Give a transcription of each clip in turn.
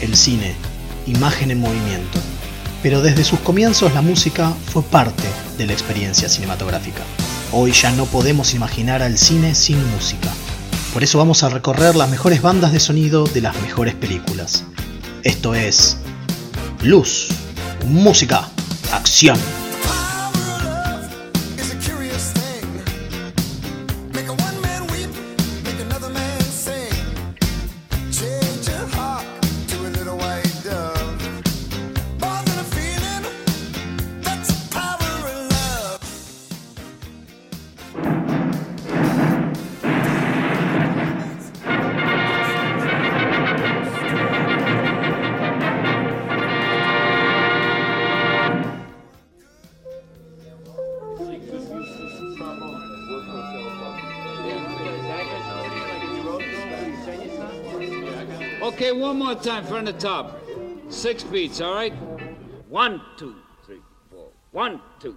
el cine, imagen en movimiento. Pero desde sus comienzos la música fue parte de la experiencia cinematográfica. Hoy ya no podemos imaginar al cine sin música. Por eso vamos a recorrer las mejores bandas de sonido de las mejores películas. Esto es Luz, Música, Acción. Time from the top. Six beats, all right? One, two, three, four. One, two.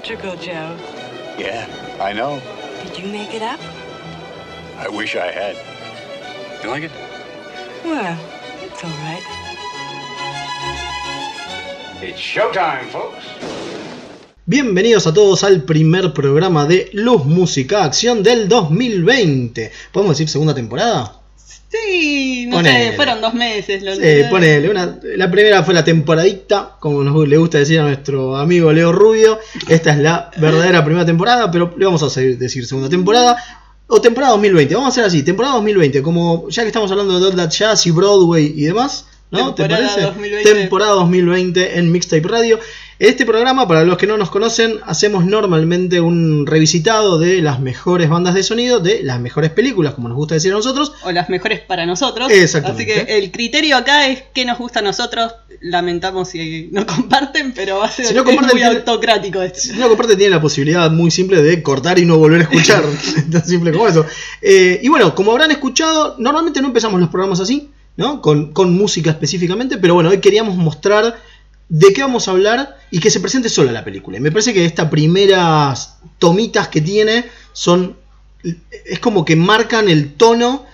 Theatrical, Joe. Yeah, I know. Did you make it up? I wish I had. You like it? Well, it's all right. It's showtime, folks. Bienvenidos a todos al primer programa de Luz Música Acción del 2020. ¿Podemos decir segunda temporada? Sí, no Ponele. sé, fueron dos meses. Lo Eh, ponele, una- la primera fue la temporadita, como nos le gusta decir a nuestro amigo Leo Rubio. Esta es la verdadera primera temporada, pero le vamos a seguir- decir segunda temporada. O temporada 2020, vamos a hacer así, temporada 2020, como ya que estamos hablando de That Jazz y Broadway y demás, ¿no? ¿Te Temporada parece? 2020. Temporada 2020 en Mixtape Radio. Este programa, para los que no nos conocen, hacemos normalmente un revisitado de las mejores bandas de sonido, de las mejores películas, como nos gusta decir a nosotros, O las mejores para nosotros. Exactamente. Así que el criterio acá es qué nos gusta a nosotros. Lamentamos si no comparten, pero va a ser Si no comparten, muy autocrático esto. Si no comparte, tiene la posibilidad muy simple de cortar y no volver a escuchar. Tan simple como eso. Eh, y bueno, como habrán escuchado, normalmente no empezamos los programas así, ¿no? Con, con música específicamente, pero bueno, hoy queríamos mostrar de qué vamos a hablar y que se presente sola la película. Y me parece que estas primeras tomitas que tiene son. Es como que marcan el tono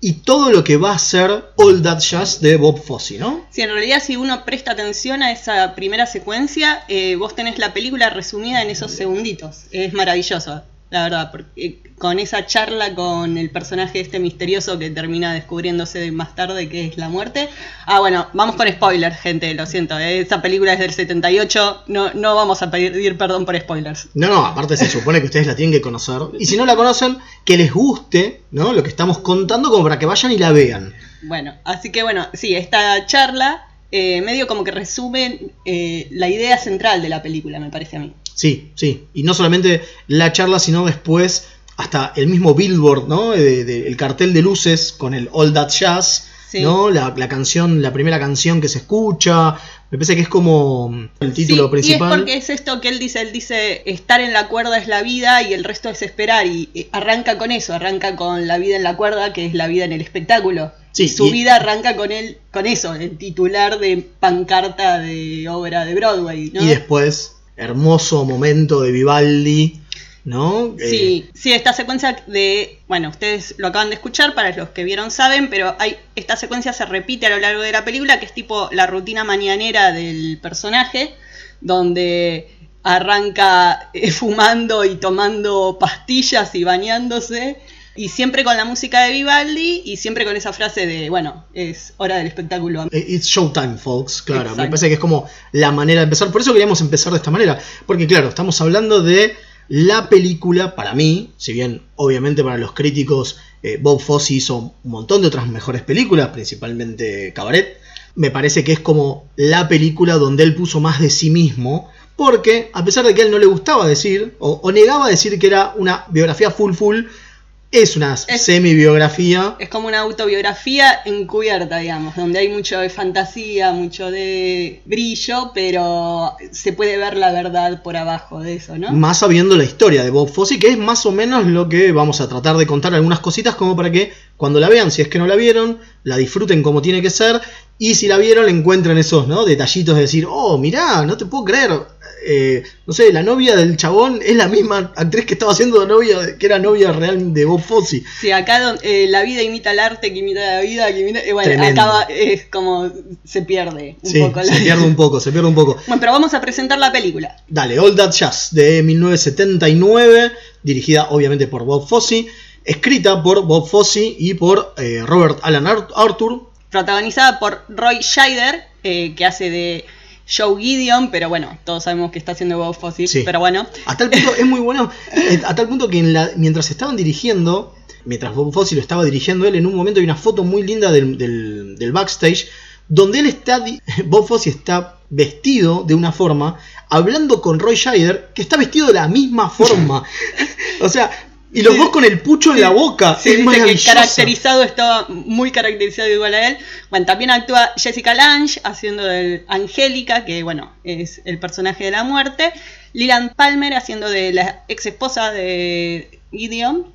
y todo lo que va a ser All That Jazz de Bob Fosse, ¿no? Si en realidad si uno presta atención a esa primera secuencia, eh, vos tenés la película resumida en esos segunditos. Es maravilloso, la verdad, porque con esa charla con el personaje este misterioso que termina descubriéndose de más tarde que es la muerte. Ah, bueno, vamos con spoilers, gente, lo siento. eh, Esa película es del 78, no, no vamos a pedir perdón por spoilers. No, no, aparte se supone que ustedes la tienen que conocer. Y si no la conocen, que les guste, ¿no? Lo que estamos contando como para que vayan y la vean. Bueno, así que bueno, sí, esta charla eh, medio como que resume eh, la idea central de la película, me parece a mí. Sí, sí. Y no solamente la charla, sino después hasta el mismo billboard, ¿no? De- de- el cartel de luces con el All That Jazz, Sí. ¿no? La, la canción, la primera canción que se escucha. Me parece que es como el título Sí, principal. Y es porque es esto que él dice, él dice, estar en la cuerda es la vida y el resto es esperar. Y eh, arranca con eso, arranca con la vida en la cuerda, que es la vida en el espectáculo. Sí, su y- vida arranca con él, con eso, el titular de pancarta de obra de Broadway, ¿no? Y después, hermoso momento de Vivaldi, ¿no? Eh, Sí, sí, esta secuencia de, bueno, ustedes lo acaban de escuchar, para los que vieron saben, pero hay esta secuencia se repite a lo largo de la película, que es tipo la rutina mañanera del personaje, donde arranca eh, fumando y tomando pastillas y bañándose Y siempre con la música de Vivaldi y siempre con esa frase de, bueno, es hora del espectáculo. Eh, It's showtime, folks, claro. Exacto. Me parece que es como la manera de empezar. Por eso queríamos empezar de esta manera. Porque, claro, estamos hablando de la película, para mí, si bien obviamente para los críticos eh, Bob Fosse hizo un montón de otras mejores películas, principalmente Cabaret, me parece que es como la película donde él puso más de sí mismo. Porque, a pesar de que a él no le gustaba decir, o, o negaba decir que era una biografía full full, es una semi-biografía. Es como una autobiografía encubierta, digamos, donde hay mucho de fantasía, mucho de brillo, pero se puede ver la verdad por abajo de eso, ¿no? Más sabiendo la historia de Bob Fosse, que es más o menos lo que vamos a tratar de contar algunas cositas como para que cuando la vean, si es que no la vieron, la disfruten como tiene que ser, y si la vieron, le encuentren esos ¿no? detallitos de decir, oh, mirá, no te puedo creer, eh, no sé, la novia del chabón es la misma actriz que estaba haciendo novia, que era novia real de Bob Fosse. Sí, acá eh, la vida imita el arte, que imita la vida, que imita... eh, bueno, Tremendo. acá va- es como se pierde un Sí, poco la se pierde un poco, se pierde un poco. Bueno, pero vamos a presentar la película. Dale, All That Jazz de 1979, dirigida obviamente por Bob Fosse, escrita por Bob Fosse y por Robert Alan Ar- Arthur, Protagonizada por Roy Scheider, que hace de Joe Gideon, pero bueno, todos sabemos que está haciendo Bob Fosse, Sí. pero bueno. A tal punto, es muy bueno, eh, a tal punto que en la- mientras estaban dirigiendo, mientras Bob Fosse lo estaba dirigiendo él, en un momento hay una foto muy linda del, del- del backstage, donde él está, Bob Fosse está vestido de una forma, hablando con Roy Scheider, que está vestido de la misma forma. o sea, y los Sí. dos con el pucho en la boca. Sí, es que maravilloso. caracterizado estaba muy caracterizado igual a él. Bueno, también actúa Jessica Lange haciendo de Angélica, que bueno, es el personaje de la muerte. Leland Palmer haciendo de la ex esposa de Gideon.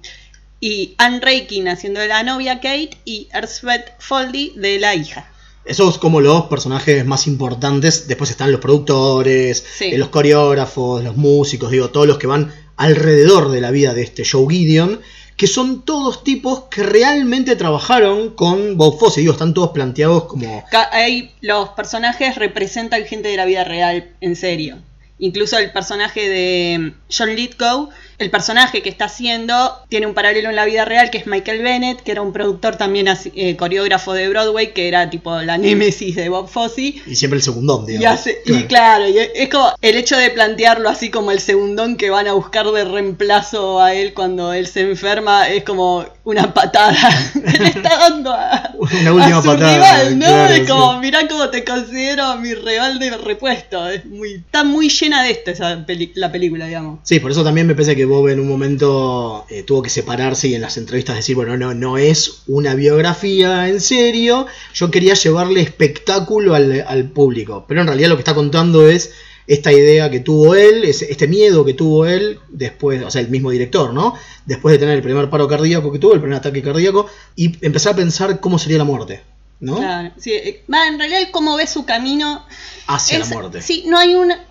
Y Anne Raikin haciendo de la novia Kate. Y Elizabeth Foldy de la hija. Esos como los personajes más importantes. Después están los productores, eh, los coreógrafos, los músicos, digo, todos los que van alrededor de la vida de este Joe Gideon. Que son todos tipos que realmente trabajaron con Bob Fosse. Digo, están todos planteados como. Ahí los personajes representan gente de la vida real, en serio. Incluso el personaje de John Lithgow, el personaje que está haciendo, tiene un paralelo en la vida real que es Michael Bennett, que era un productor también así, eh, coreógrafo de Broadway, que era tipo la némesis de Bob Fosse. Y siempre el segundón, Y, digamos. y claro, y es como el hecho de plantearlo así como el segundón que van a buscar de reemplazo a él cuando él se enferma, es como una patada. Le está dando a, Una última a su patada, rival, ¿no? claro, es como, sí. mirá cómo te considero mi rival de repuesto. Es muy, está muy llena de esto esa peli- la película, digamos. Sí, por eso también me parece que Bob en un momento eh, tuvo que separarse y en las entrevistas decir, bueno, no, no es una biografía en serio, yo quería llevarle espectáculo al, al público, pero en realidad lo que está contando es esta idea que tuvo él, este miedo que tuvo él después, o sea, el mismo director, ¿no? Después de tener el primer paro cardíaco que tuvo, el primer ataque cardíaco, y empezar a pensar cómo sería la muerte, ¿no? Claro, sí, eh, en realidad, cómo ve su camino Hacia Es- la muerte. Sí, no hay una.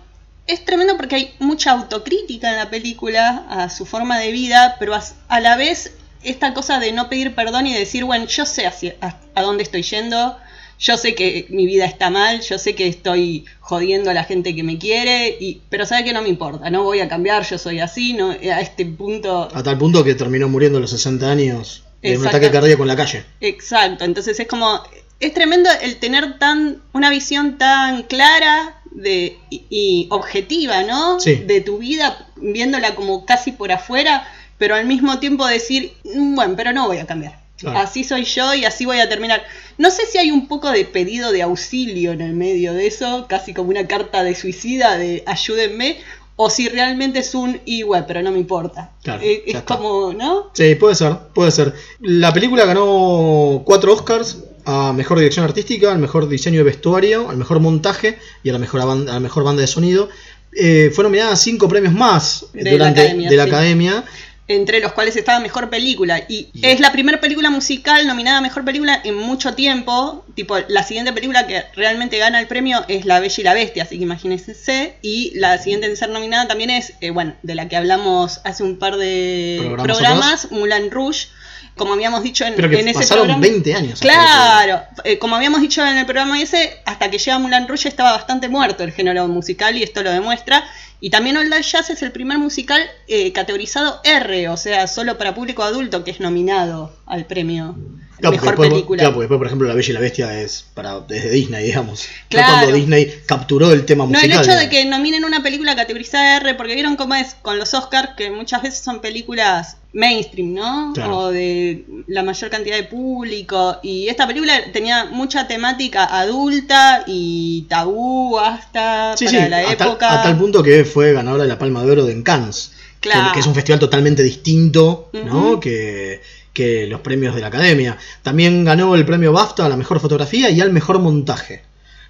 Es tremendo porque hay mucha autocrítica en la película a su forma de vida, pero a, la vez esta cosa de no pedir perdón y decir, bueno, yo sé hacia, a, a dónde estoy yendo, yo sé que mi vida está mal, yo sé que estoy jodiendo a la gente que me quiere, y, pero sabe que no me importa, no voy a cambiar, yo soy así, no, a este punto A tal punto que terminó muriendo a los 60 años de un Exacto. ataque cardíaco en la calle. Exacto, entonces es como, es tremendo el tener tan una visión tan clara de, y, y objetiva, ¿no? Sí. De tu vida, viéndola como casi por afuera, pero al mismo tiempo decir, "Mm, bueno, pero no voy a cambiar. Claro. Así soy yo y así voy a terminar. No sé si hay un poco de pedido de auxilio en el medio de eso, casi como una carta de suicida de ayúdenme, o si realmente es un y bueno, pero no me importa. Claro, Eh, es como, ¿no? Sí, puede ser, puede ser. La película ganó cuatro Oscars a mejor dirección artística, al mejor diseño de vestuario, al mejor montaje y a la mejor, a la mejor banda de sonido. Eh, fue nominada a cinco premios más De la Academia, de la sí. academia. entre los cuales estaba Mejor Película. Y Yeah. es la primera película musical nominada a Mejor Película en mucho tiempo. Tipo, la siguiente película que realmente gana el premio es La Bella y la Bestia, así que imagínense. Y la siguiente en ser nominada también es, eh, bueno, de la que hablamos hace un par de Programas programas, Moulin Rouge. Como habíamos dicho en, Pero que en ese pasaron programa. 20 años. Claro, eh, como habíamos dicho en el programa ese, hasta que llega Mulan Rouge estaba bastante muerto el género musical y esto lo demuestra. Y también Old Jazz es el primer musical eh, categorizado R, o sea, solo para público adulto que es nominado al premio Claro, porque Mejor después, Película. claro, porque después, por ejemplo, La Bella y la Bestia es para desde Disney, digamos. Claro. cuando Disney capturó el tema No, musical. el hecho de que nominen una película categorizada R, porque vieron cómo es con los Oscars, que muchas veces son películas mainstream, ¿no? Claro. O de la mayor cantidad de público. Y esta película tenía mucha temática adulta y tabú hasta Sí, para sí, la a tal, época. a tal punto que fue ganadora de la Palma de Oro de Cannes. Claro. Que, es un festival totalmente distinto, ¿no? Que, que los premios de la academia. También ganó el premio BAFTA a la mejor fotografía y al mejor montaje.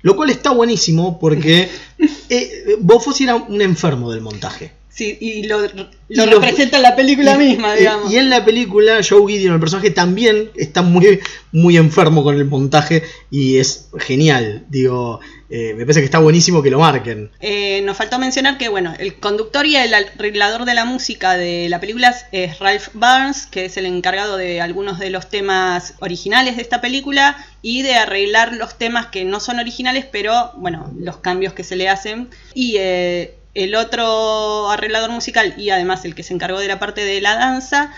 Lo cual está buenísimo porque eh, Bob Fosse era un enfermo del montaje. Sí, y lo, lo Y lo- representa en la película Y- misma, y- digamos. Y en la película, Joe Gideon, el personaje, también está muy, muy enfermo con el montaje y es genial. Digo, eh, me parece que está buenísimo que lo marquen. Eh, nos faltó mencionar que, bueno, el conductor y el arreglador de la música de la película es Ralph Barnes, que es el encargado de algunos de los temas originales de esta película y de arreglar los temas que no son originales, pero, bueno, los cambios que se le hacen. Y eh, el otro arreglador musical y además el que se encargó de la parte de la danza,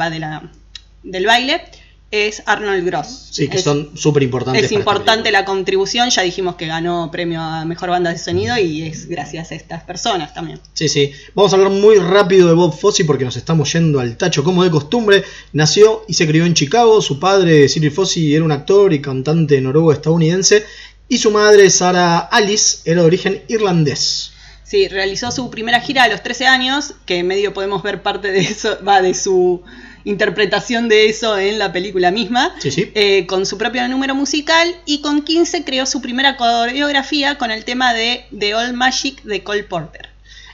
va de la, del baile, es Arnold Gross. Sí, que Es- son súper importantes. es importante la contribución, ya dijimos que ganó premio a mejor banda de sonido y es gracias a estas personas también. Sí, sí. Vamos a hablar muy rápido de Bob Fosse porque nos estamos yendo al tacho como de costumbre. Nació y se crió en Chicago. Su padre, Cyril Fosse, era un actor y cantante noruego-estadounidense. Y su madre, Sarah Alice, era de origen irlandés. Sí, realizó su primera gira a los 13 años, que medio podemos ver parte de eso, va de su interpretación de eso en la película misma, Sí, sí. eh, con su propio número musical y con 15 creó su primera coreografía con el tema de The Old Magic de Cole Porter.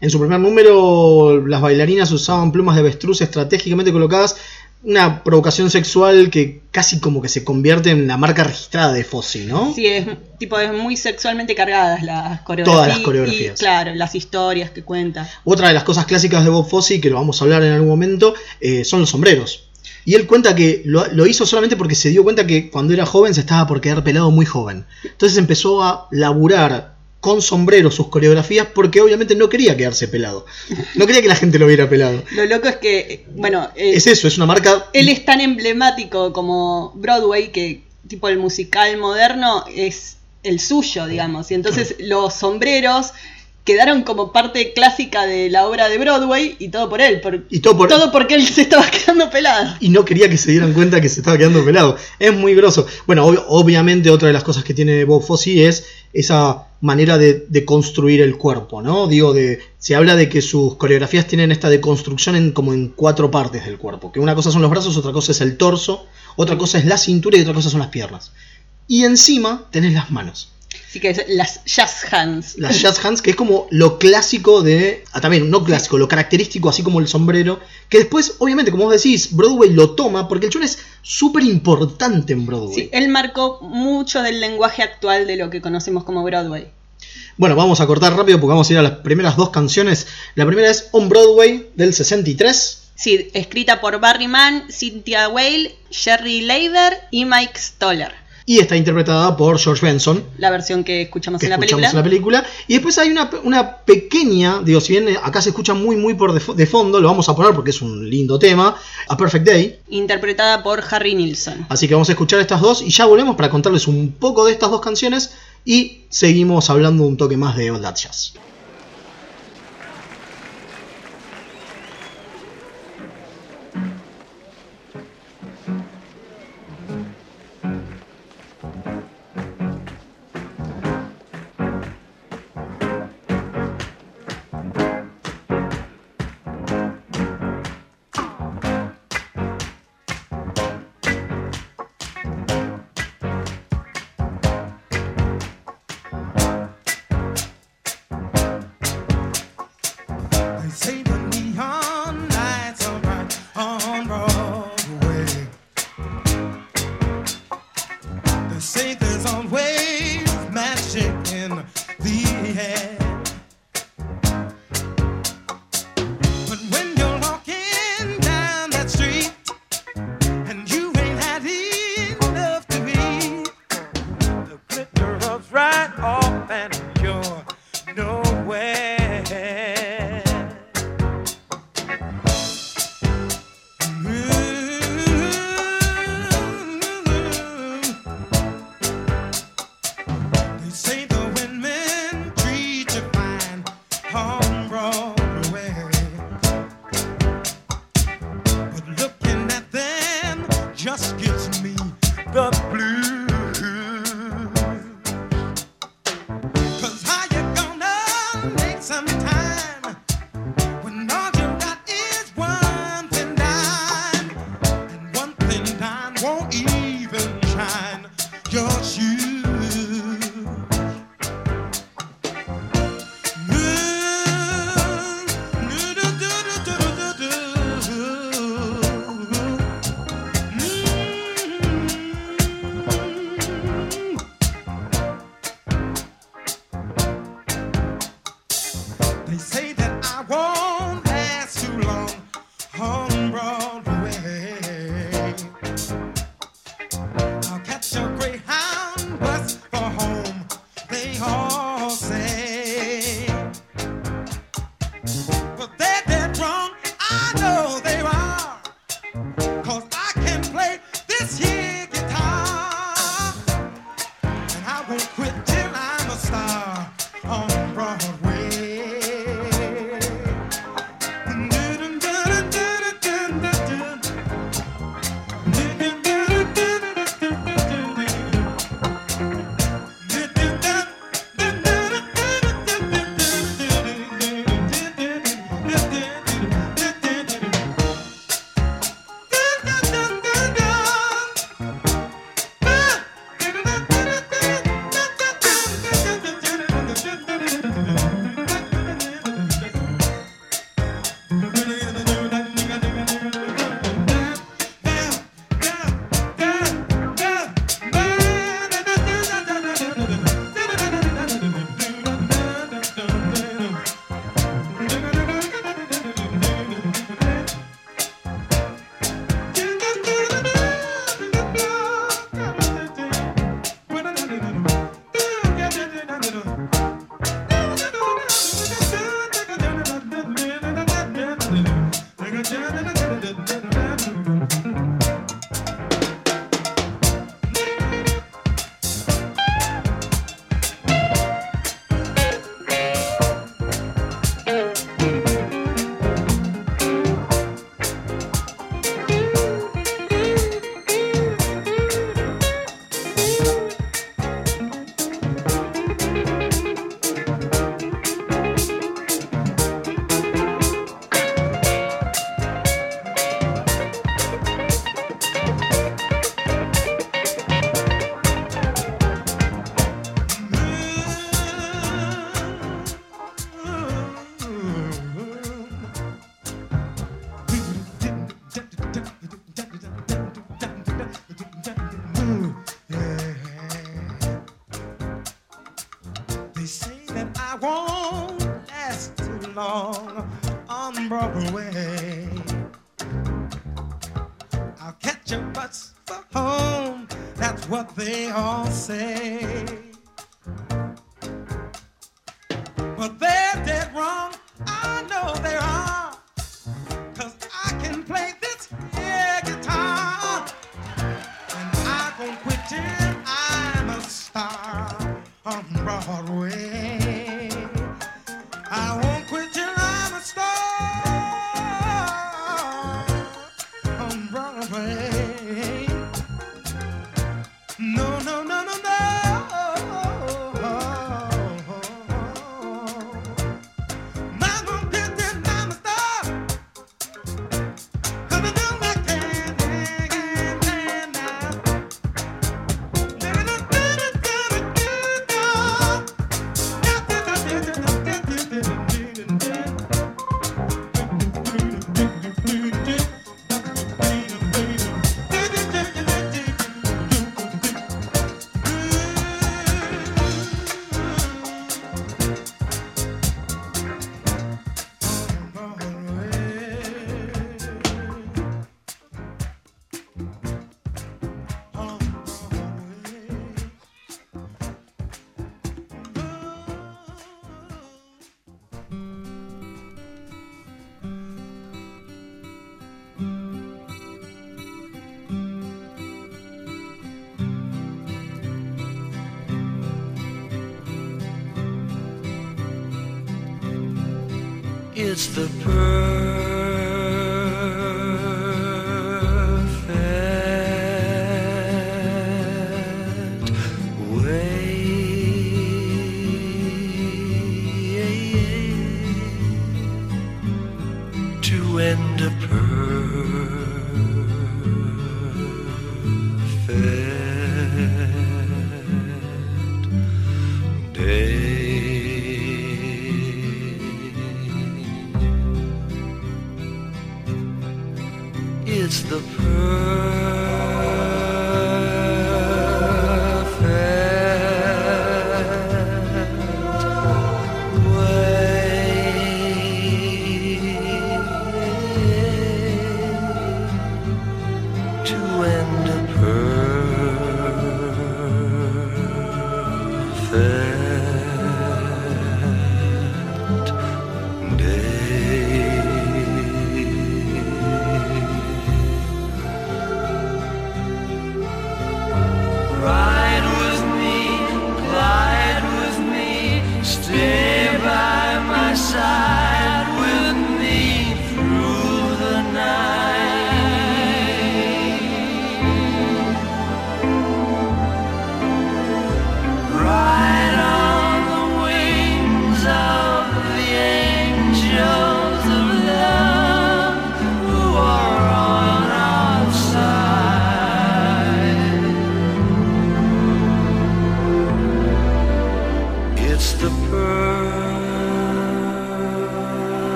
En su primer número, las bailarinas usaban plumas de avestruz estratégicamente colocadas. Una provocación sexual que casi como que se convierte en la marca registrada de Fosse, ¿no? Sí, es tipo es muy sexualmente cargadas las coreografías. Todas las coreografías. Y, claro, las historias que cuenta. Otra de las cosas clásicas de Bob Fosse, que lo vamos a hablar en algún momento, eh, son los sombreros. Y él cuenta que lo, lo hizo solamente porque se dio cuenta que cuando era joven se estaba por quedar pelado muy joven. Entonces empezó a laburar con sombrero sus coreografías porque obviamente no quería quedarse pelado. No quería que la gente lo viera pelado. Lo loco es que, bueno, eh, Es eso, es una marca... él es tan emblemático como Broadway que tipo el musical moderno es el suyo, digamos. Y entonces los sombreros quedaron como parte clásica de la obra de Broadway y todo por él. por- Y todo por- todo porque él se estaba quedando pelado. y no quería que se dieran cuenta que se estaba quedando pelado. Es muy groso. Bueno, ob- obviamente otra de las cosas que tiene Bob Fosse es esa manera de, de construir el cuerpo, ¿no? Digo, de, se habla de que sus coreografías tienen esta deconstrucción en, como en cuatro partes del cuerpo. Que una cosa son los brazos, otra cosa es el torso, otra cosa es la cintura y otra cosa son las piernas. Y encima tenés las manos. Así que es las jazz hands. Las jazz hands, que es como lo clásico de. ah, también, no clásico, lo característico, así como el sombrero. Que después, obviamente, como vos decís, Broadway lo toma, porque el chon es súper importante en Broadway. Sí, él marcó mucho del lenguaje actual de lo que conocemos como Broadway. Bueno, vamos a cortar rápido porque vamos a ir a las primeras dos canciones. La primera es On Broadway del 63. Sí, escrita por Barry Mann, Cynthia Whale, Jerry Leiber y Mike Stoller. Y está interpretada por George Benson. La versión que escuchamos que en la escuchamos película. en la película. Y después hay una, una pequeña, digo, si bien acá se escucha muy, muy por de, fo- de fondo, lo vamos a poner porque es un lindo tema, A Perfect Day. Interpretada por Harry Nilsson. Así que vamos a escuchar estas dos y ya volvemos para contarles un poco de estas dos canciones y seguimos hablando un toque más de That Jazz.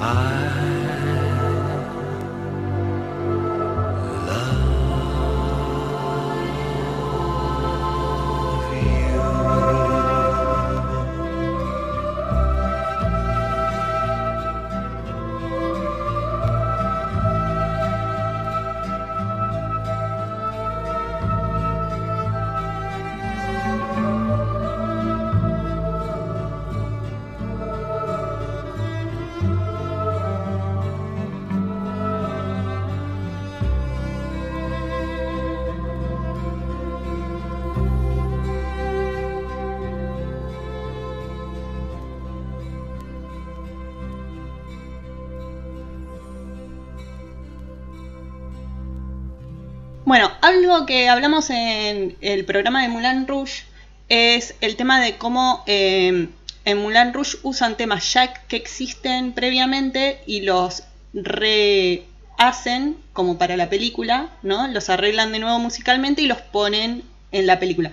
I que hablamos en el programa de Moulin Rouge es el tema de cómo eh, en Moulin Rouge usan temas ya que existen previamente y los rehacen como para la película, ¿no? Los arreglan de nuevo musicalmente y los ponen en la película.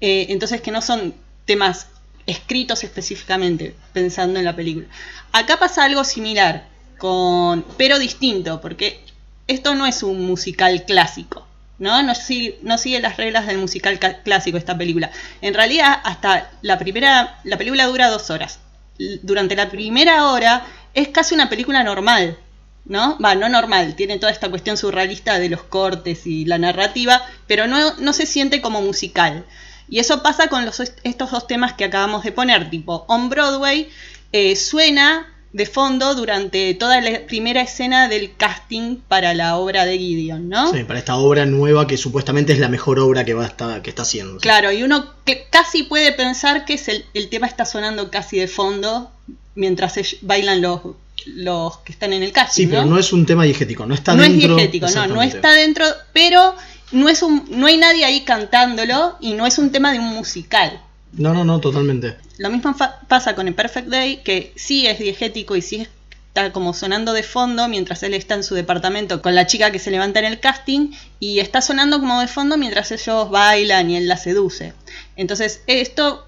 Eh, entonces que no son temas escritos específicamente pensando en la película. Acá pasa algo similar, con, pero distinto, porque esto no es un musical clásico, ¿no? No sigue, no sigue las reglas del musical ca- clásico esta película. En realidad, hasta la primera, la película dura dos horas. Durante la primera hora es casi una película normal, ¿no? Va, no normal, tiene toda esta cuestión surrealista de los cortes y la narrativa, pero no, no se siente como musical. Y eso pasa con los, estos dos temas que acabamos de poner, tipo On Broadway, eh, suena de fondo durante toda la primera escena del casting para la obra de Gideon, ¿no? Sí, para esta obra nueva que supuestamente es la mejor obra que va a estar, que está haciendo. Claro, y uno que casi puede pensar que es el, el tema está sonando casi de fondo mientras bailan los, los que están en el casting. Sí, pero no es un tema diegético, no está no es dentro. diegético, no, no está dentro, pero no es un, no hay nadie ahí cantándolo y no es un tema de un musical. No, no, no, totalmente. Lo mismo fa- pasa con el Perfect Day, que sí es diegético y sí está como sonando de fondo mientras él está en su departamento con la chica que se levanta en el casting y está sonando como de fondo mientras ellos bailan y él la seduce. Entonces, estos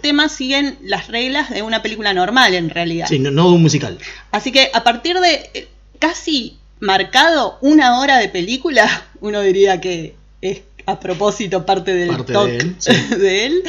temas siguen las reglas de una película normal en realidad. Sí, no, no de un musical. Así que a partir de eh, casi marcado una hora de película, uno diría que es a propósito parte del Parte de él, sí. de él,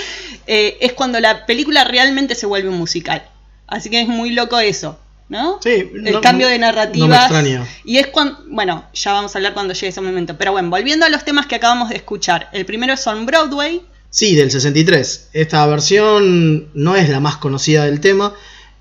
eh, es cuando la película realmente se vuelve un musical. Así que es muy loco eso, ¿no? Sí, el no- cambio de no me narrativa. extraña. y es cuando, bueno, ya vamos a hablar cuando llegue ese momento. Pero bueno, volviendo a los temas que acabamos de escuchar. El primero es On Broadway. Sí, del 63. Esta versión no es la más conocida del tema.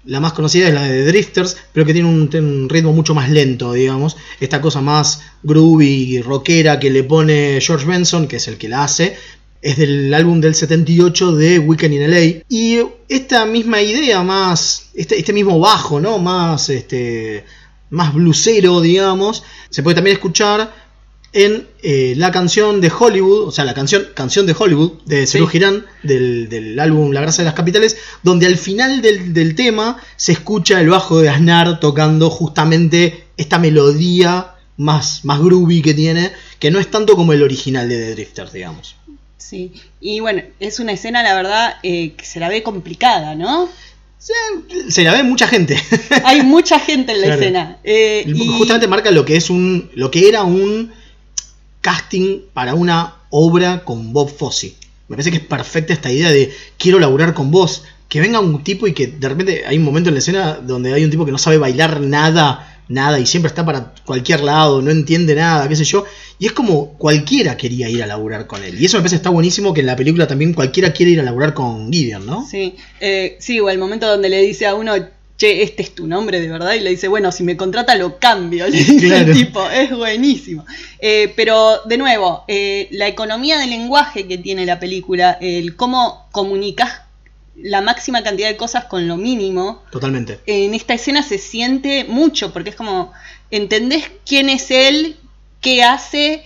La más conocida es la de Drifters, pero que tiene un, ritmo mucho más lento, digamos. Esta cosa más groovy y rockera que le pone George Benson, que es el que la hace. Es del álbum del 78 de Weekend in LA. Y esta misma idea, más. Este, este mismo bajo, ¿no? Más este. más blusero, digamos, se puede también escuchar en eh, la canción de Hollywood, o sea, la canción Canción de Hollywood de Serú Sí. Girán, del, del álbum La Grasa de las Capitales, donde al final del, del tema se escucha el bajo de Aznar tocando justamente esta melodía más, más groovy que tiene, que no es tanto como el original de The Drifters, digamos. Sí, y bueno, es una escena, la verdad, eh, que se la ve complicada, ¿no? Se, se la ve mucha gente. Hay mucha gente en la Claro. escena. eh, y- Justamente marca lo que es un. lo que era un casting para una obra con Bob Fosse. Me parece que es perfecta esta idea de quiero laburar con vos. Que venga un tipo y que de repente hay un momento en la escena donde hay un tipo que no sabe bailar nada, nada, y siempre está para cualquier lado, no entiende nada, qué sé yo. Y es como cualquiera quería ir a laburar con él. Y eso me parece está buenísimo que en la película también cualquiera quiere ir a laburar con Gideon, ¿no? Sí, eh, sí, o el momento donde le dice a uno, che, este es tu nombre de verdad, y le dice, bueno, si me contrata lo cambio, le dice Claro. el tipo, es buenísimo. Eh, pero, de nuevo, eh, la economía del lenguaje que tiene la película, el cómo comunicas la máxima cantidad de cosas con lo mínimo, Totalmente. en esta escena se siente mucho, porque es como, entendés quién es él, qué hace,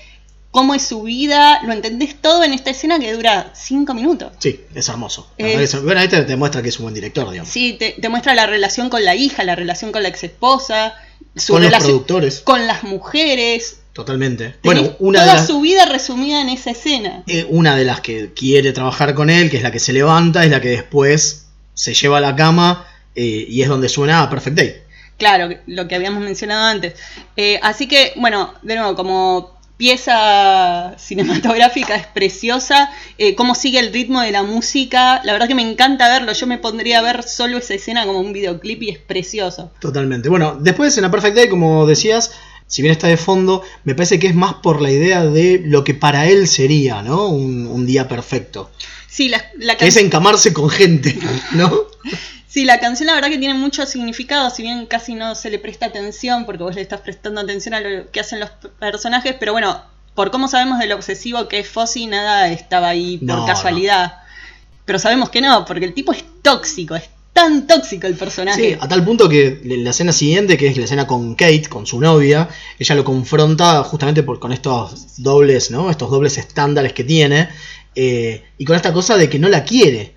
cómo es su vida, lo entendés todo en esta escena que dura cinco minutos. Sí, es hermoso. La Es- bueno, este te muestra que es un buen director, digamos. Sí, te, te muestra la relación con la hija, la relación con la ex esposa, su Con los productores. con las mujeres. Totalmente. Tenés Bueno, una de, toda las, su vida resumida en esa escena. eh, una de las que quiere trabajar con él, que es la que se levanta, es la que después se lleva a la cama eh, y es donde suena a Perfect Day. Claro, lo que habíamos mencionado antes. Eh, así que, bueno, de nuevo, como pieza cinematográfica es preciosa, eh, cómo sigue el ritmo de la música, la verdad que me encanta verlo, yo me pondría a ver solo esa escena como un videoclip y es precioso. Totalmente. Bueno, después en la Perfect Day, como decías, si bien está de fondo, me parece que es más por la idea de lo que para él sería, ¿no? Un, un día perfecto. Sí, la, la Que es encamarse con gente, ¿no? Sí, la canción la verdad que tiene mucho significado, si bien casi no se le presta atención, porque vos le estás prestando atención a lo que hacen los personajes, pero bueno, por cómo sabemos del obsesivo que es Fossi, nada estaba ahí por No, casualidad. Pero sabemos que no, porque el tipo es tóxico, es tan tóxico el personaje. Sí, a tal punto que la escena siguiente, que es la escena con Kate, con su novia, ella lo confronta justamente por, con estos dobles, ¿no? Estos dobles estándares que tiene. eh, y con esta cosa de que no la quiere.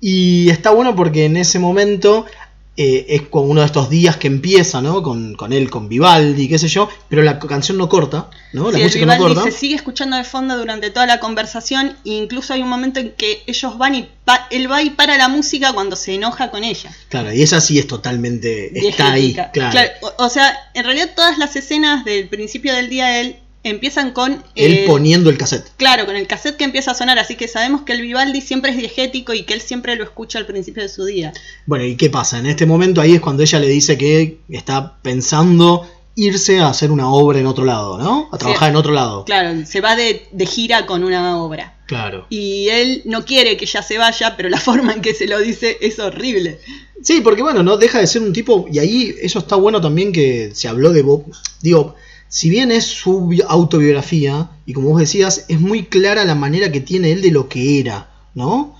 Y está bueno porque en ese momento eh, es con uno de estos días que empieza, ¿no? Con, con él, con Vivaldi, qué sé yo, pero la canción no corta, ¿no? La Sí, música no Vivaldi corta. se sigue escuchando de fondo durante toda la conversación, e incluso hay un momento en que ellos van y pa- él va y para la música cuando se enoja con ella. Claro, y esa sí es totalmente. Está ahí, claro. o, o sea, en realidad todas las escenas del principio del día de él empiezan con Él eh, poniendo el cassette. claro, con el cassette que empieza a sonar, así que sabemos que el Vivaldi siempre es diegético y que él siempre lo escucha al principio de su día. Bueno, ¿y qué pasa? En este momento ahí es cuando ella le dice que está pensando irse a hacer una obra en otro lado, ¿no? A trabajar Sí. en otro lado. Claro, se va de, de gira con una obra. Claro. Y él no quiere que ella se vaya, pero la forma en que se lo dice es horrible. Sí, porque bueno, no deja de ser un tipo, y ahí eso está bueno también que se habló de Bob. Digo, si bien es su bi- autobiografía, y como vos decías, es muy clara la manera que tiene él de lo que era, ¿no?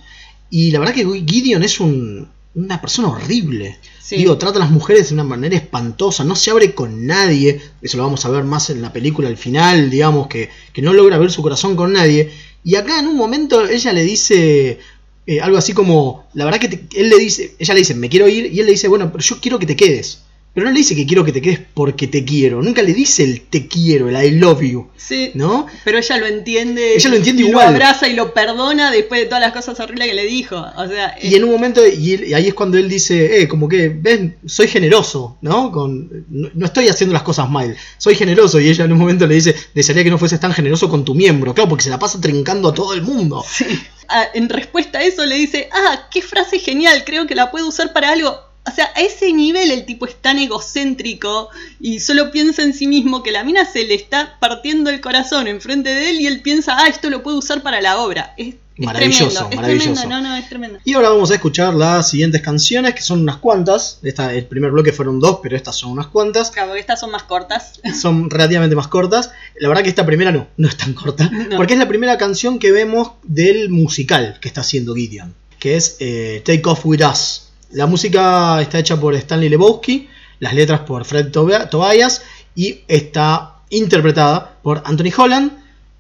Y la verdad que Gideon es un- una persona horrible. Sí. Digo, trata a las mujeres de una manera espantosa, no se abre con nadie, eso lo vamos a ver más en la película al final, digamos, que, que no logra ver su corazón con nadie. Y acá en un momento ella le dice eh, algo así como, la verdad que te- él le dice, ella le dice, me quiero ir, y él le dice, bueno, pero yo quiero que te quedes. Pero no le dice que quiero que te quedes porque te quiero, nunca le dice el te quiero, el I love you, Sí. ¿no? Pero ella lo entiende. Ella lo entiende y igual. Lo abraza y lo perdona después de todas las cosas horribles que le dijo. O sea, Y en un momento, y, ahí es cuando él dice, eh, como que, ves, soy generoso, ¿no? Con, no, no estoy haciendo las cosas mal, soy generoso. Y ella en un momento le dice, desearía que no fueses tan generoso con tu miembro, claro, porque se la pasa trincando a todo el mundo. Sí. Ah, en respuesta a eso le dice, ah, qué frase genial, creo que la puedo usar para algo. O sea, a ese nivel el tipo es tan egocéntrico y solo piensa en sí mismo que la mina se le está partiendo el corazón enfrente de él y él piensa, ah, esto lo puedo usar para la obra. Es, es Maravilloso, tremendo, es maravilloso. tremendo, no, no, es tremendo. Y ahora vamos a escuchar las siguientes canciones, que son unas cuantas. Esta, el primer bloque fueron dos, pero estas son unas cuantas. Claro, porque estas son más cortas. Son relativamente más cortas. La verdad que esta primera no, no es tan corta. No. Porque es la primera canción que vemos del musical que está haciendo Gideon. Que es eh, Take Off With Us. La música está hecha por Stanley Lebowski. las letras por Fred Tobias y está interpretada por Anthony Holland,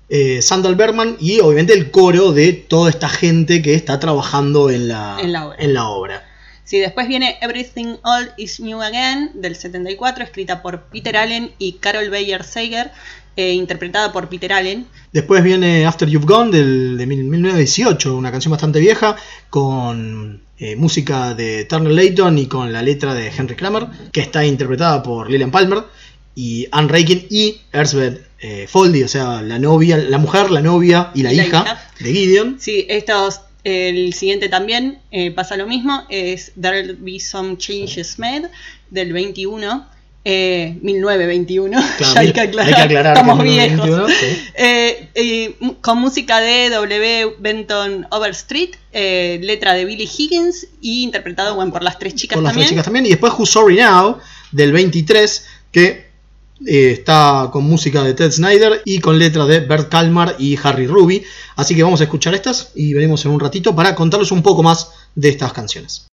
eh, Sandal Bergman y obviamente el coro de toda esta gente que está trabajando en la, En la obra. en la obra. Sí, después viene Everything All Is New Again del 74, escrita por Peter Allen y Carol Bayer Sager, eh, interpretada por Peter Allen. Después viene After You've Gone del, de mil- 1918, una canción bastante vieja, con eh, música de Turner Layton y con la letra de Henry Kramer, que está interpretada por Lillian Palmer y Anne Raikin y Erzbeth eh, Foldy, o sea, la novia, la mujer, la novia y la, Y la hija, hija. de Gideon. Sí, estos, el siguiente también eh, pasa lo mismo, es There'll Be Some Changes Made del 21. Eh, 1921, Claro, ya hay que aclarar, hay que aclarar estamos que viejos. 1921, sí. Eh, eh, con música de W. Benton Overstreet, eh, letra de Billy Higgins y interpretado bueno, por las tres chicas por las también. tres chicas también. Y después Who's Sorry Now, del 23, que eh, está con música de Ted Snyder y con letra de Bert Kalmar y Harry Ruby. Así que vamos a escuchar estas y veremos en un ratito para contarles un poco más de estas canciones.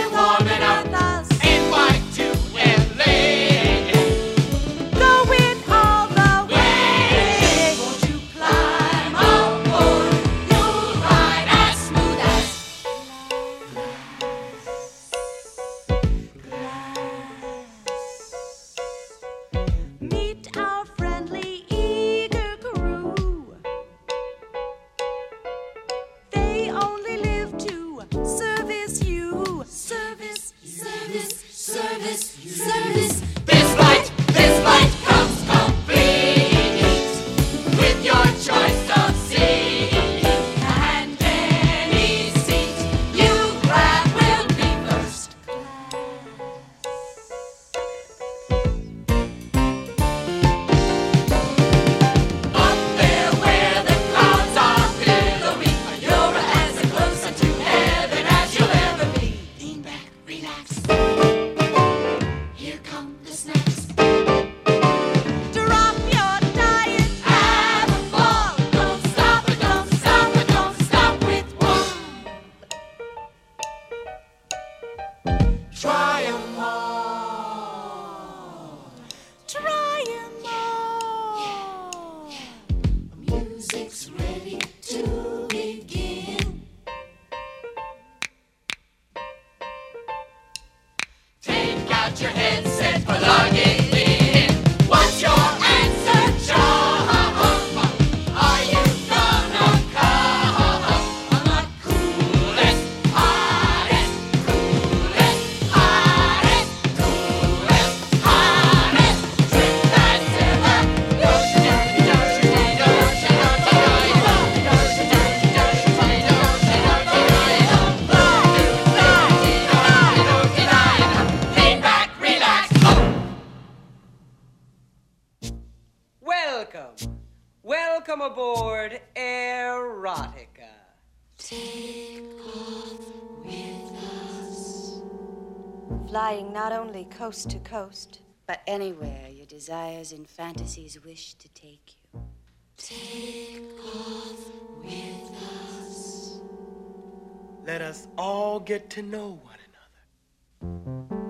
Warming up. Flying not only coast to coast, but anywhere your desires and fantasies wish to take you. Take off with us. Let us all get to know one another.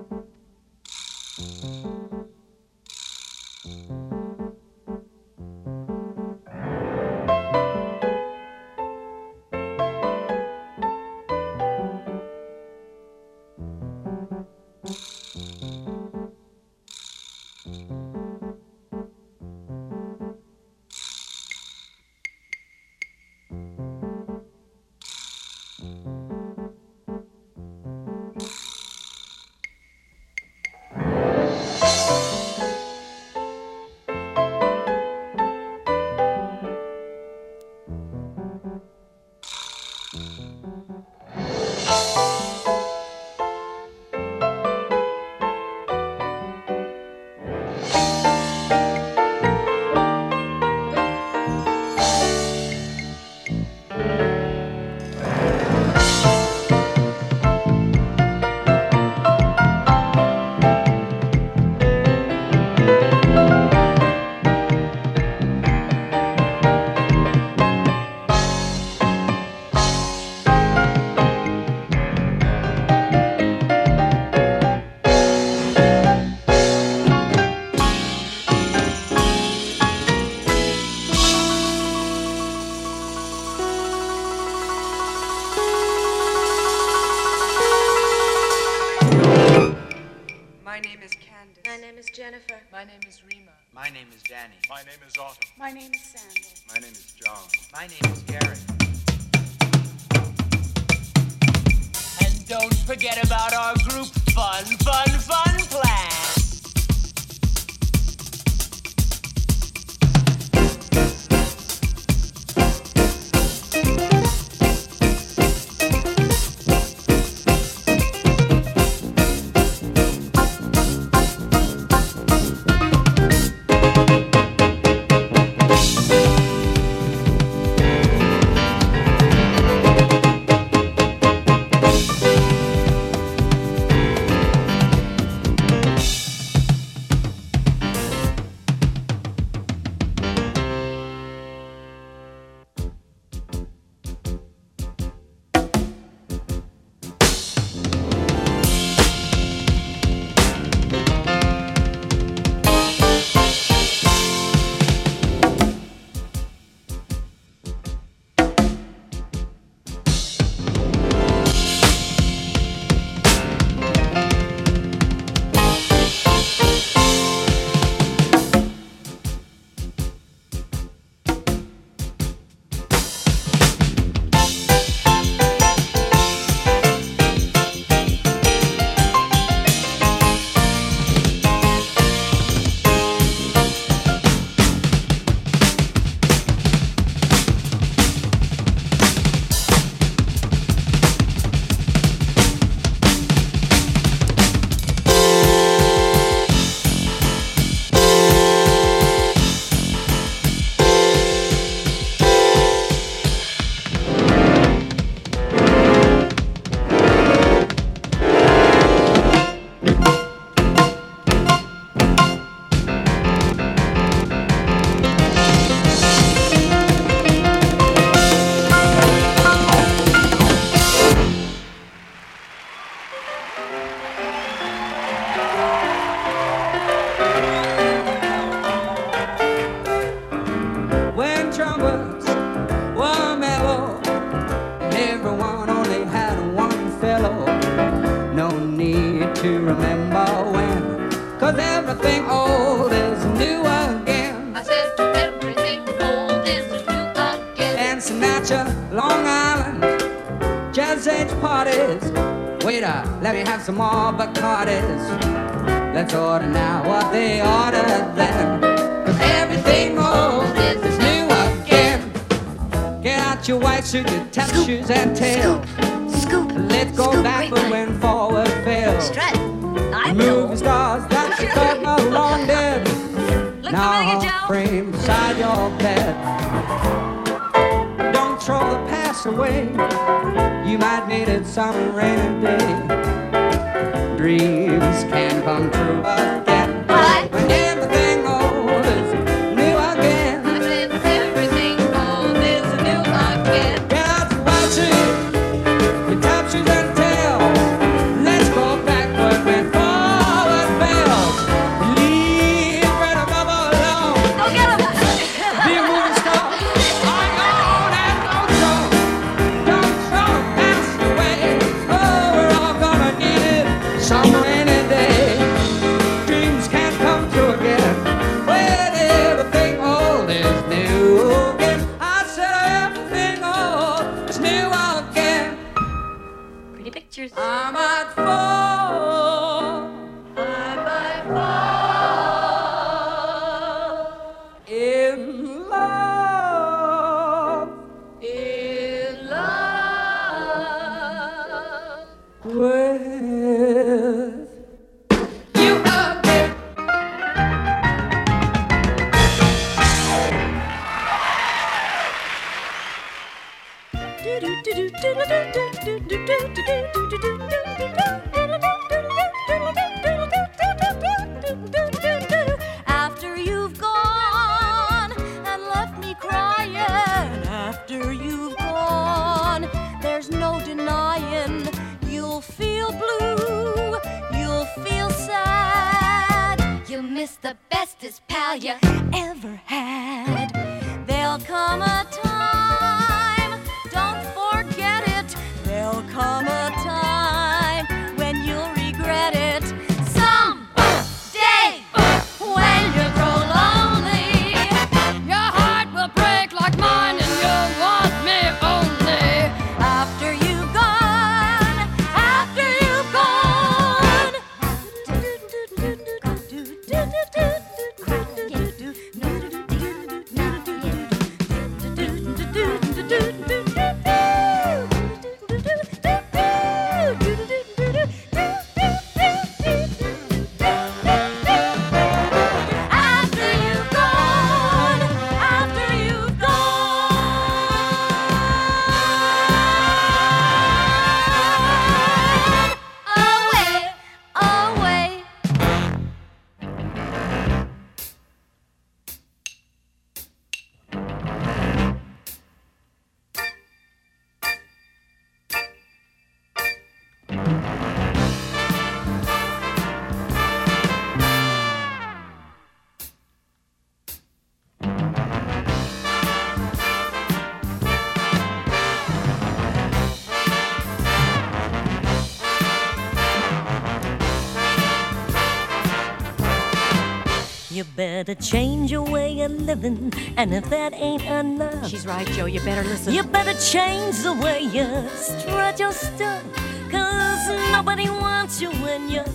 Better change your way of living, and if that ain't enough, she's right, Joe. You better listen. You better change the way you strut your stuff, cause nobody wants you when you're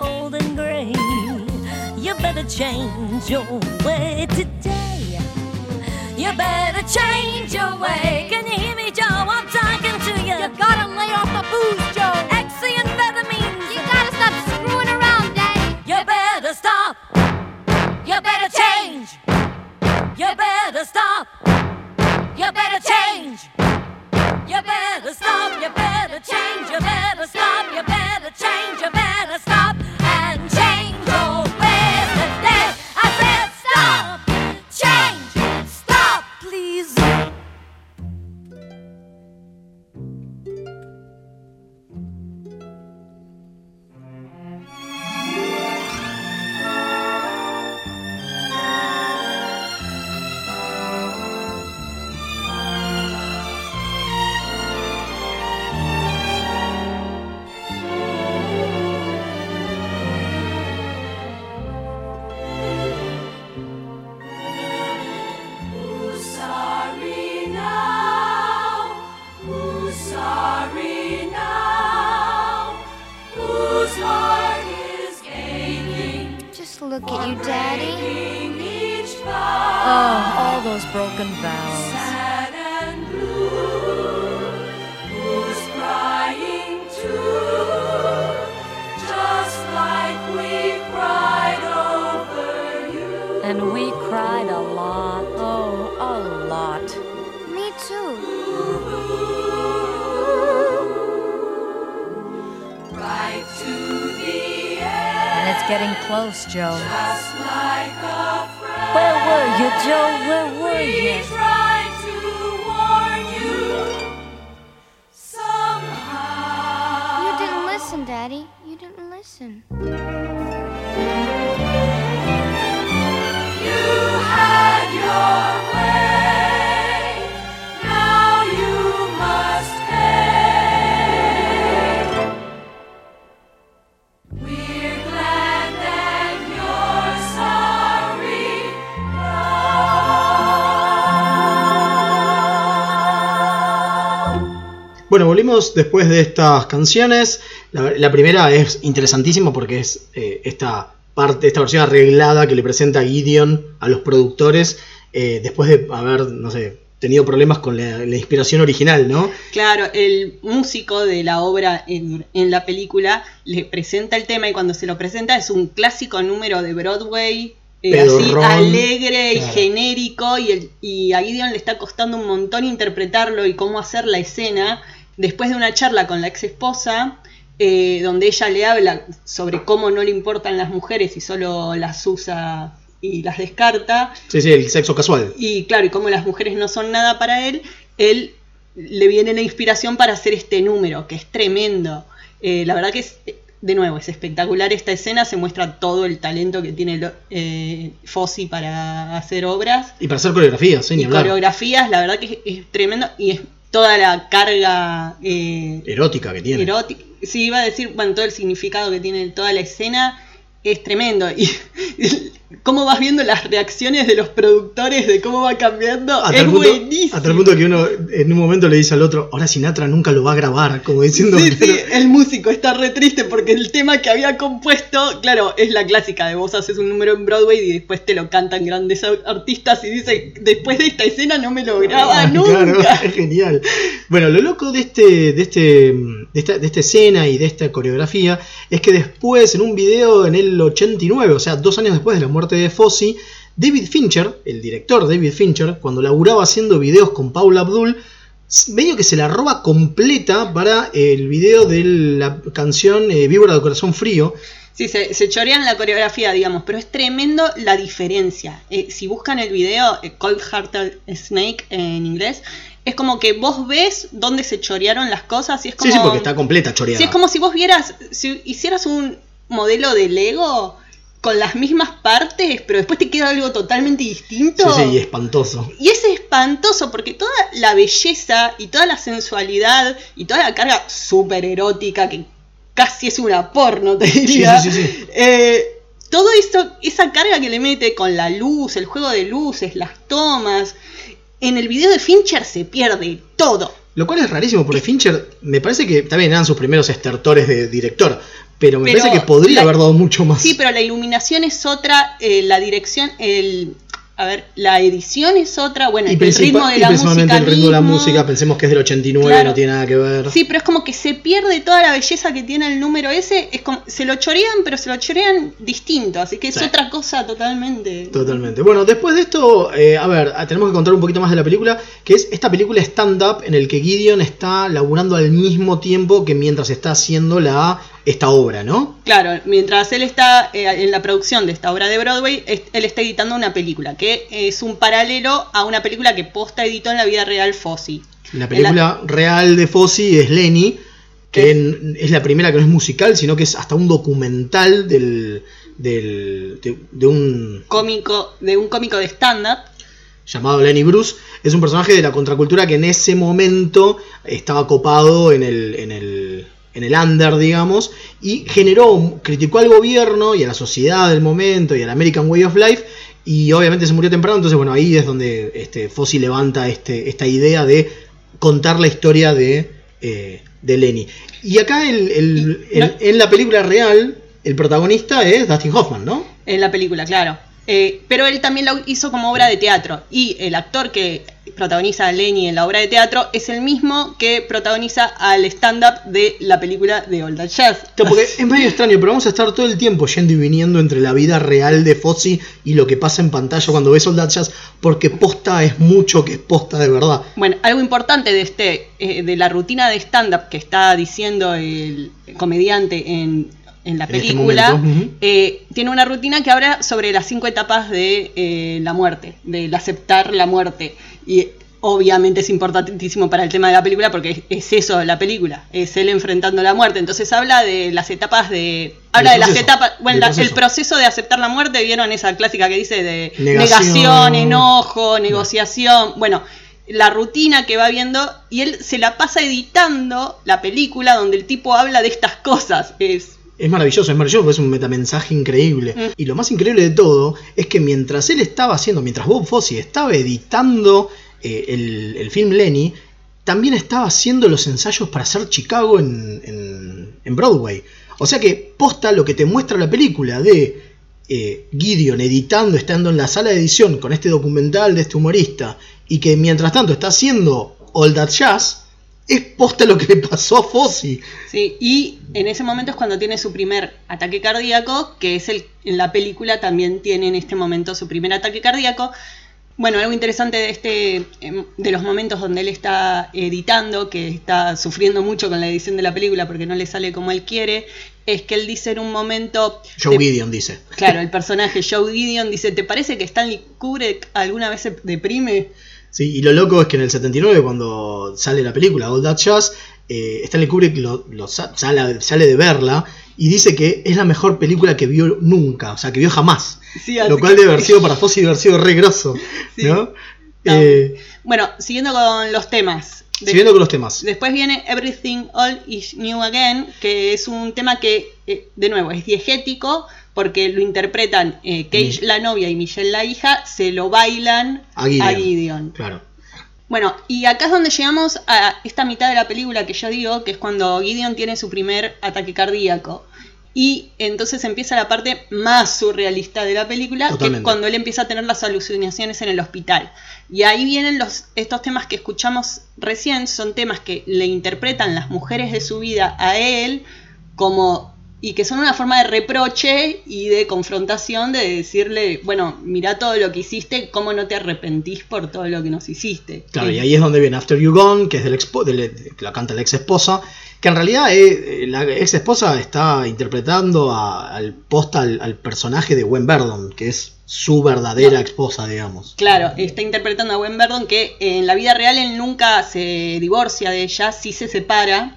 old and gray. You better change your way today. You better change your way. Can you hear me, Joe? I'm talking to you. You gotta lay off the booze, You better stop. You better change. You better stop. You better change. You better stop. Oh, all those broken vows. Sad and blue. Who's crying too? Just like we cried over you. And we cried a lot. Oh, a lot. Me too. Right to the end. And it's getting close, Joe. Just like a friend. Where were you, Joe? Where were We you? tried to warn you. Somehow. You didn't listen, Daddy. You didn't listen. Bueno, volvimos después de estas canciones. La, la primera es interesantísima porque es eh, esta parte, esta versión arreglada que le presenta Gideon a los productores eh, después de haber, no sé, tenido problemas con la, la inspiración original, ¿no? Claro, el músico de la obra en, en la película le presenta el tema y cuando se lo presenta es un clásico número de Broadway. eh, así alegre y Claro. genérico y, el, y a Gideon le está costando un montón interpretarlo y cómo hacer la escena después de una charla con la ex esposa eh, donde ella le habla sobre cómo no le importan las mujeres y solo las usa y las descarta Sí, sí, el sexo casual. y claro, y como las mujeres no son nada para él, él le viene la inspiración para hacer este número, que es tremendo. Eh, la verdad que es, de nuevo, es espectacular esta escena, se muestra todo el talento que tiene eh, Fossi para hacer obras. Y para hacer coreografía, sí, ni y hablar. coreografías, la verdad que es, es tremendo y es toda la carga eh, Erótica que tiene. erótica. Sí, iba a decir, bueno, todo el significado que tiene toda la escena es tremendo. Y, cómo vas viendo las reacciones de los productores de cómo va cambiando A es punto, buenísimo. a tal punto que uno en un momento le dice al otro, ahora Sinatra nunca lo va a grabar, como diciendo Sí, sí, el músico está re triste porque el tema que había compuesto, claro, es la clásica de vos haces un número en Broadway y después te lo cantan grandes artistas y dice, después de esta escena no me lo graba Ah, nunca. claro, es genial. Bueno, lo loco de este, de este, de esta, de esta escena y de esta coreografía es que después, en un video en el 89, o sea, dos años después de la muerte de Fossi, David Fincher, el director David Fincher, cuando laburaba haciendo videos con Paula Abdul, medio que se la roba completa para el video de la canción eh, Víbora de Corazón Frío. Sí, se, se chorean la coreografía, digamos, pero es tremendo la diferencia. Eh, si buscan el video, eh, Cold Hearted Snake en inglés, es como que vos ves dónde se chorearon las cosas y es como... Sí, sí, porque está completa choreada. Sí, es como si vos vieras, si hicieras un modelo de Lego con las mismas partes, pero después te queda algo totalmente distinto. Sí, sí, y espantoso. Y es espantoso porque toda la belleza y toda la sensualidad y toda la carga súper erótica, que casi es una porno, te diría. Sí, sí, sí. Eh, todo eso, esa carga que le mete con la luz, el juego de luces, las tomas. En el video de Fincher se pierde todo. Lo cual es rarísimo, porque Fincher me parece que también eran sus primeros estertores de director, pero me Pero parece que podría la- haber dado mucho más. Sí, pero la iluminación es otra, eh, la dirección, el, a ver, la edición es otra, bueno, y, el ritmo de y la música el ritmo de la música, pensemos que es del 89, Claro. no tiene nada que ver. Sí, pero es como que se pierde toda la belleza que tiene el número ese, es como, se lo chorean, pero se lo chorean distinto, así que es Sí. otra cosa totalmente. Totalmente. Bueno, después de esto, eh, a ver, tenemos que contar un poquito más de la película, que es esta película stand-up en el que Gideon está laburando al mismo tiempo que mientras está haciendo la esta obra, ¿no? Claro, mientras él está eh, en la producción de esta obra de Broadway, él está editando una película, que es un paralelo a una película que posta editó en la vida real Fossi. La película real de Fossi es Lenny, que en- es la primera que no es musical, sino que es hasta un documental del, del- de, de un Cómico, de un cómico de stand-up. llamado Lenny Bruce. Es un personaje de la contracultura que en ese momento estaba copado en el, en el, en el under, digamos, y generó, criticó al gobierno y a la sociedad del momento y al American Way of Life. Y obviamente se murió temprano, entonces bueno, ahí es donde este, Fossi levanta este, esta idea de contar la historia de, eh, de Lenny. Y acá el- el- el- en la película real, el protagonista es Dustin Hoffman, ¿no? En la película, claro. Eh, pero él también lo hizo como obra de teatro. Y el actor que protagoniza a Lenny en la obra de teatro es el mismo que protagoniza al stand-up de la película de Old Jazz. Claro, porque es medio extraño, pero vamos a estar todo el tiempo yendo y viniendo entre la vida real de Fossi y lo que pasa en pantalla cuando ves Old Jazz, porque posta es mucho que es posta de verdad. Bueno, algo importante de este, eh, de la rutina de stand-up que está diciendo el comediante en, en la En este película, ujú. eh, tiene una rutina que habla sobre las cinco etapas de eh, la muerte, del aceptar la muerte. Y obviamente es importantísimo para el tema de la película porque es, es eso la película, es él enfrentando la muerte. Entonces habla de las etapas de... Habla de las etapas, bueno, proceso. el proceso de aceptar la muerte, vieron esa clásica que dice de Negación. negación enojo, negociación, bueno, la rutina que va viendo y él se la pasa editando la película donde el tipo habla de estas cosas. Es Es maravilloso, es maravilloso, es un metamensaje increíble. Mm. Y lo más increíble de todo es que mientras él estaba haciendo, mientras Bob Fosse estaba editando eh, el, el film Lenny, también estaba haciendo los ensayos para hacer Chicago en, en- en Broadway. O sea que posta lo que te muestra la película de eh, Gideon editando, estando en la sala de edición con este documental de este humorista, y que mientras tanto está haciendo All That Jazz, es posta lo que le pasó a Fosse. Sí, y en ese momento es cuando tiene su primer ataque cardíaco, que es el en la película también tiene en este momento su primer ataque cardíaco. Bueno, algo interesante de este em, de los momentos donde él está editando, que está sufriendo mucho con la edición de la película porque no le sale como él quiere, es que él dice en un momento Joe Gideon dice. Claro, el personaje Joe Gideon dice, ¿te parece que Stanley Kubrick alguna vez se deprime? Sí, y lo loco es que en el 79, cuando sale la película All That Jazz, eh, Stanley Kubrick lo, lo sa- sale, sale de verla y dice que es la mejor película que vio nunca, o sea, que vio jamás. Sí, lo cual que- debe haber sido para Fossi debe haber sido re grosso, ¿no? Eh, Bueno, siguiendo con los temas. De- siguiendo con los temas. Después viene Everything All Is New Again, que es un tema que, eh, de nuevo, es diegético, porque lo interpretan eh, Cage la novia y Michelle la hija, se lo bailan A Gideon. a Gideon. Claro. Bueno, y acá es donde llegamos a esta mitad de la película que yo digo, que es cuando Gideon tiene su primer ataque cardíaco. Y entonces empieza la parte más surrealista de la película, que es cuando él empieza a tener las alucinaciones en el hospital. Y ahí vienen los, estos temas que escuchamos recién, son temas que le interpretan las mujeres de su vida a él como y que son una forma de reproche y de confrontación de decirle, bueno, mira todo lo que hiciste, cómo no te arrepentís por todo lo que nos hiciste. Claro, Eh, y ahí es donde viene After You Gone, que es del expo del- de- que la canta la ex esposa, que en realidad eh, eh, la ex esposa está interpretando a- al posta al, al personaje de Gwen Verdon, que es su verdadera esposa, digamos. Claro, está interpretando a Gwen Verdon que en la vida real él nunca se divorcia de ella, sí se separa,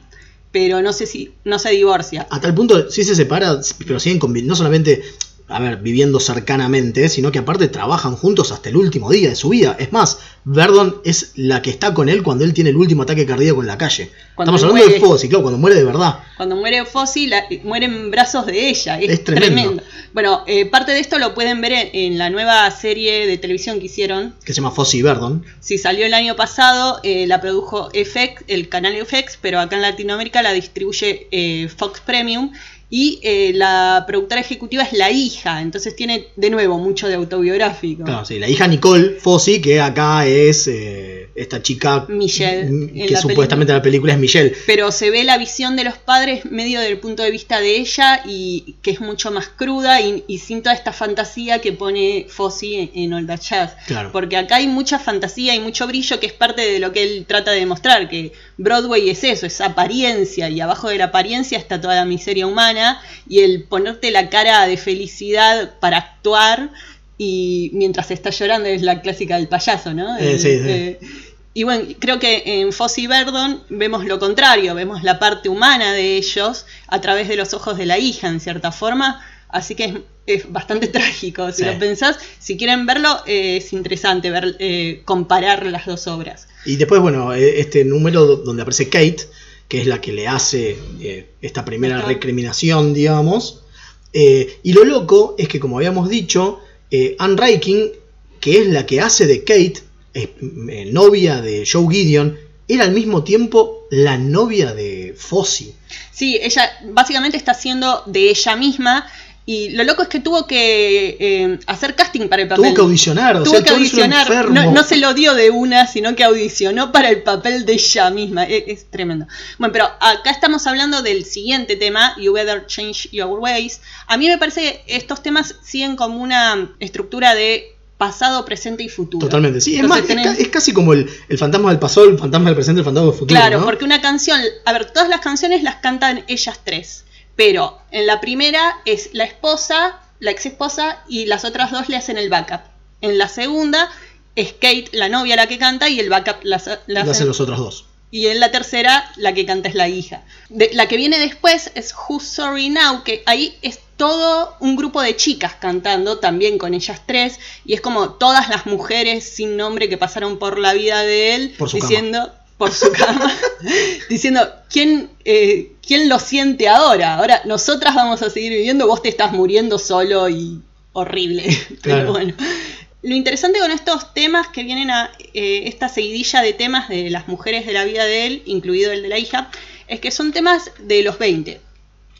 pero no sé si no se divorcia. A tal punto, sí se separa, pero siguen convi- no solamente, a ver, viviendo cercanamente, sino que aparte trabajan juntos hasta el último día de su vida. Es más, Verdon es la que está con él cuando él tiene el último ataque cardíaco en la calle. Cuando Estamos hablando muere. de Fossi, claro, cuando muere de verdad. Cuando muere Fossi, la- muere en brazos de ella. Es, Es tremendo. tremendo. Bueno, eh, parte de esto lo pueden ver en, en la nueva serie de televisión que hicieron. Que se llama Fossi y Verdon. Si salió el año pasado, eh, la produjo FX, el canal FX, pero acá en Latinoamérica la distribuye eh, Fox Premium. Y eh, la productora ejecutiva es la hija, entonces tiene de nuevo mucho de autobiográfico. Claro, sí, la hija Nicole Fossi, que acá es eh, esta chica Michelle, que la supuestamente la película es Michelle. pero se ve la visión de los padres medio del punto de vista de ella y que es mucho más cruda y, y sin toda esta fantasía que pone Fossi en, en That Jazz. Claro. Porque acá hay mucha fantasía y mucho brillo que es parte de lo que él trata de demostrar, que Broadway es eso, es apariencia y abajo de la apariencia está toda la miseria humana y el ponerte la cara de felicidad para actuar y mientras está llorando es la clásica del payaso, ¿no? Eh, El- sí, sí. eh, y bueno, creo que en Fossi y Verdon vemos lo contrario, vemos la parte humana de ellos a través de los ojos de la hija, en cierta forma. Así que es, es bastante trágico. Si Sí. lo pensás, si quieren verlo, eh, es interesante ver, eh, comparar las dos obras. Y después, bueno, eh, este número do- donde aparece Kate, que es la que le hace eh, esta primera recriminación, digamos. Y lo loco es que, como habíamos dicho, Anne Raikin, que es la que hace de Kate, eh, novia de Joe Gideon, era al mismo tiempo la novia de Fossi. Sí, ella básicamente está haciendo de ella misma. Y lo loco es que tuvo que eh, hacer casting para el papel. Tuvo que audicionar, o Tuvo sea, que audicionar. No, no se lo dio de una, sino que audicionó para el papel de ella misma. Es, es tremendo. Bueno, pero acá estamos hablando del siguiente tema, You Better Change Your Ways. A mí me parece que estos temas siguen como una estructura de pasado, presente y futuro. Totalmente, sí. Es, Entonces es, tenés- ca- es casi como el, el fantasma del pasado, el fantasma del presente, el fantasma del futuro. Claro, ¿no? porque una canción, a ver, todas las canciones las cantan ellas tres, pero en la primera es la esposa, la ex esposa y las otras dos le hacen el backup. En la segunda es Kate, la novia, la que canta y el backup la, la hacen- los otros dos. Y en la tercera la que canta es la hija. De- la que viene después es Who's Sorry Now, que ahí es todo un grupo de chicas cantando, también con ellas tres, y es como todas las mujeres sin nombre que pasaron por la vida de él, Por diciendo, por su cama, diciendo, ¿quién, eh, ¿quién lo siente ahora? Ahora nosotras vamos a seguir viviendo, vos te estás muriendo solo y horrible. Pero bueno. Lo interesante con estos temas que vienen a eh, esta seguidilla de temas de las mujeres de la vida de él, incluido el de la hija, es que son temas de los 20,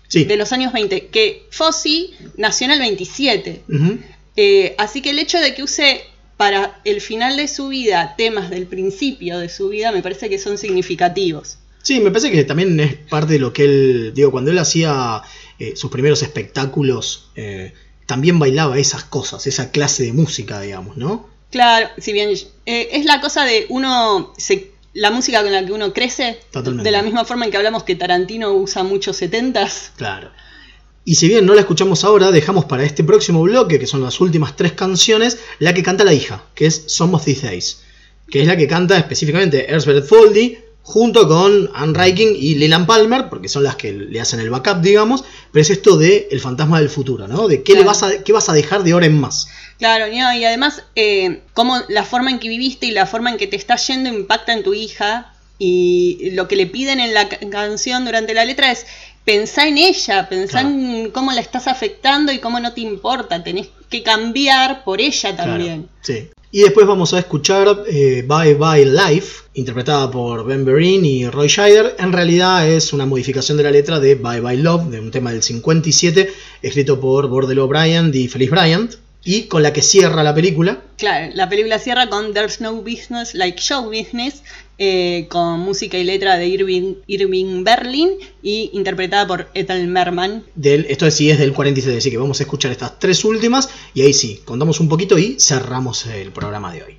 Sí. de los años 20, que Fossi nació en el 27. Ujú. Eh, así que el hecho de que use para el final de su vida temas del principio de su vida me parece que son significativos. Sí, me parece que también es parte de lo que él, digo, cuando él hacía eh, sus primeros espectáculos, eh, también bailaba esas cosas, esa clase de música, digamos, ¿no? Claro, si bien eh, es la cosa de uno, se- la música con la que uno crece, Totalmente. de la misma forma en que hablamos que Tarantino usa muchos setentas, Claro. Y si bien no la escuchamos ahora, dejamos para este próximo bloque, que son las últimas tres canciones, la que canta la hija, que es Some of These Days, que es la que canta específicamente Ersbeth Foldy, junto con Anne Raikin y Leland Palmer, porque son las que le hacen el backup, digamos, pero es esto de el fantasma del futuro, ¿no? De qué, le vas a, qué vas a dejar de ahora en más. Claro, ¿no? y además, eh, cómo la forma en que viviste y la forma en que te está yendo impacta en tu hija. Y lo que le piden en la ca- canción durante la letra es pensá en ella, pensá en cómo la estás afectando y cómo no te importa. Tenés que cambiar por ella también. Sí. Y después vamos a escuchar eh, Bye Bye Life, interpretada por Ben Berrin y Roy Scheider. En realidad es una modificación de la letra de Bye Bye Love, de un tema del 57, escrito por Bordel O'Brien y Felice Bryant. y con la que cierra la película. Claro, la película cierra con There's No Business Like Show Business, eh, con música y letra de Irving, Irving Berlin y interpretada por Ethel Merman. Del, esto sí es del 46, así que vamos a escuchar estas tres últimas y ahí sí, contamos un poquito y cerramos el programa de hoy.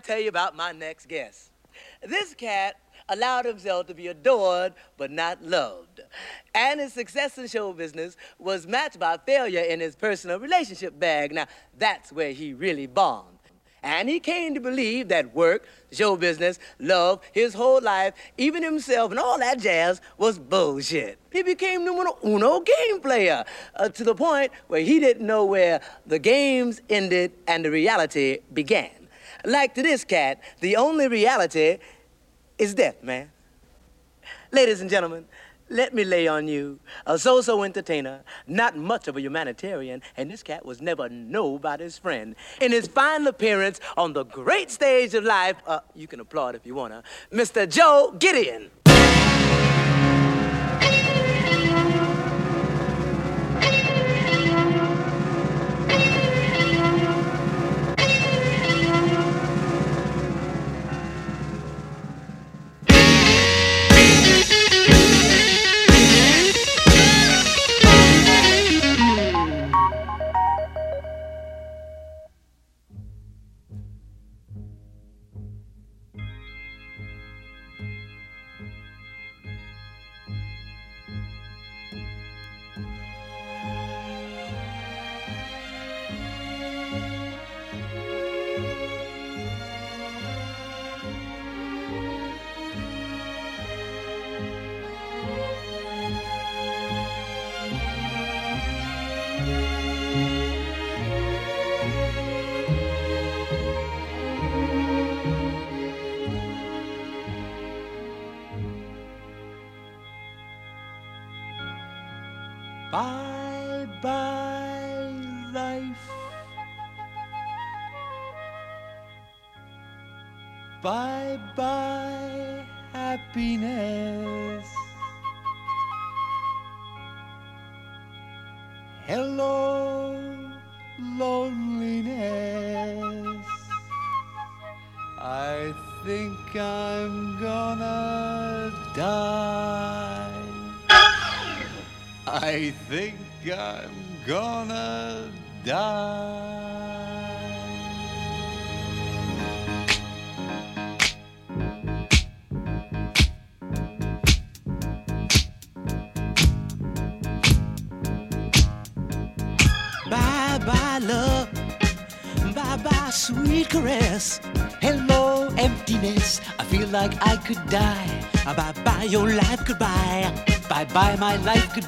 I tell you about my next guest? This cat allowed himself to be adored but not loved. And his success in show business was matched by failure in his personal relationship bag. Now, that's where he really bombed. And he came to believe that work, show business, love, his whole life, even himself, and all that jazz was bullshit. He became numero uno game player uh, to the point where he didn't know where the games ended and the reality began. Like to this cat, the only reality is death, man. Ladies and gentlemen, let me lay on you a so-so entertainer, not much of a humanitarian, and this cat was never nobody's friend. In his final appearance on the great stage of life, uh, you can applaud if you wanna, Mr. Joe Gideon.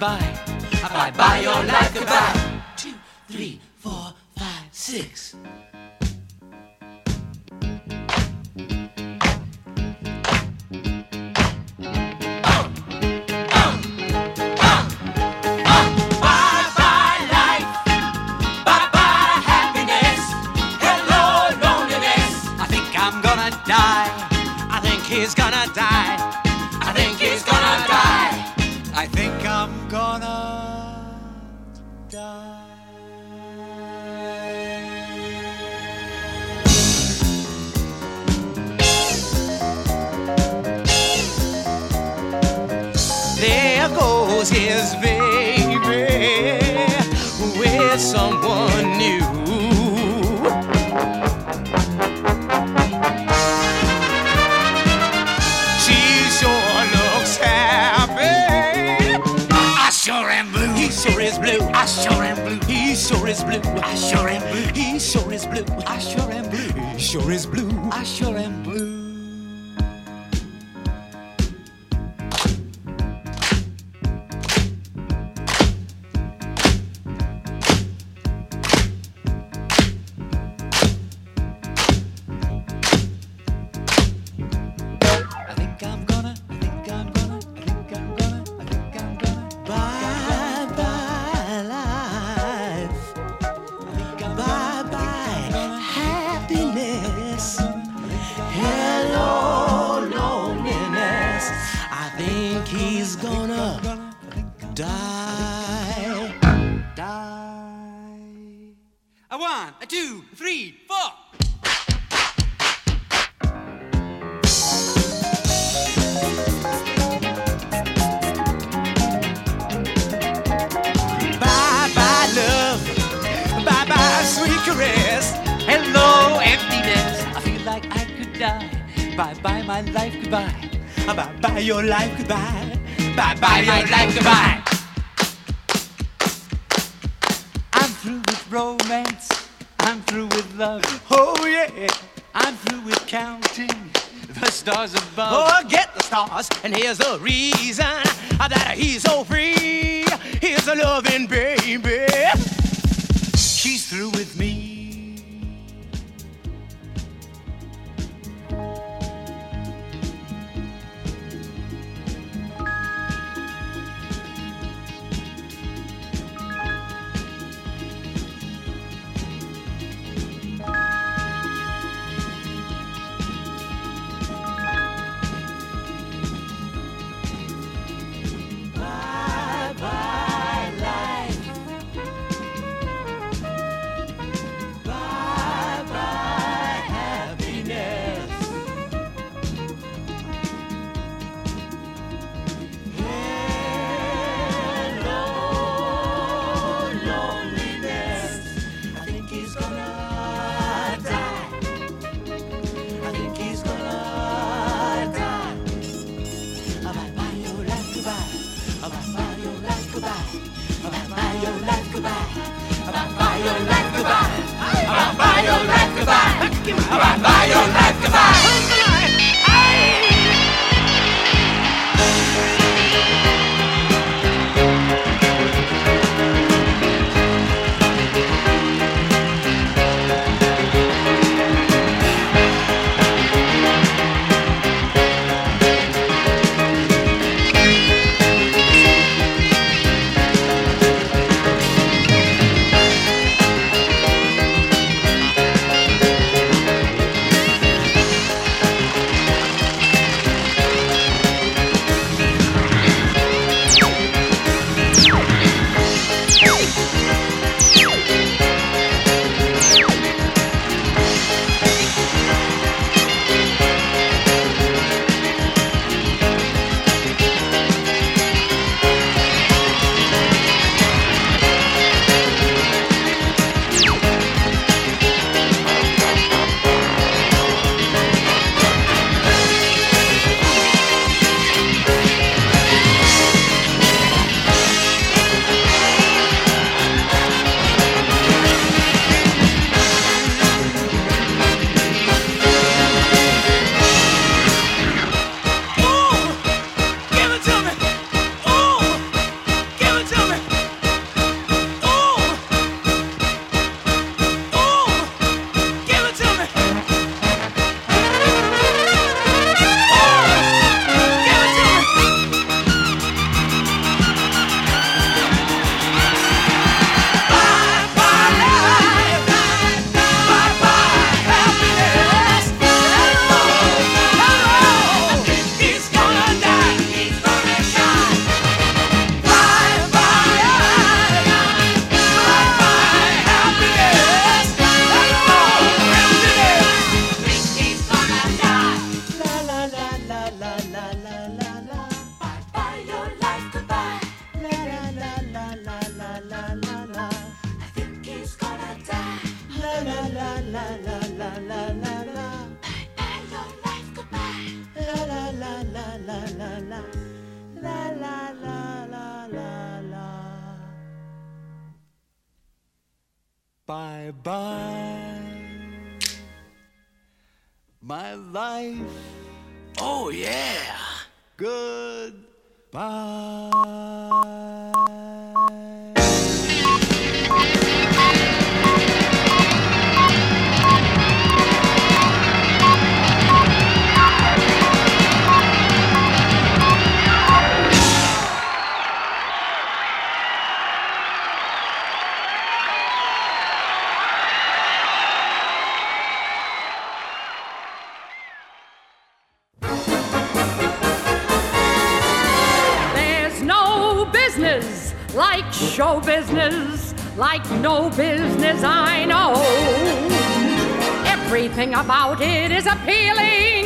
bye. bye, bye, your life. was his baby with someone new. She sure looks happy. I sure am blue. He sure is blue. I sure am blue. He sure is blue. I sure am blue. He sure is blue. I sure am blue. I do, is appealing,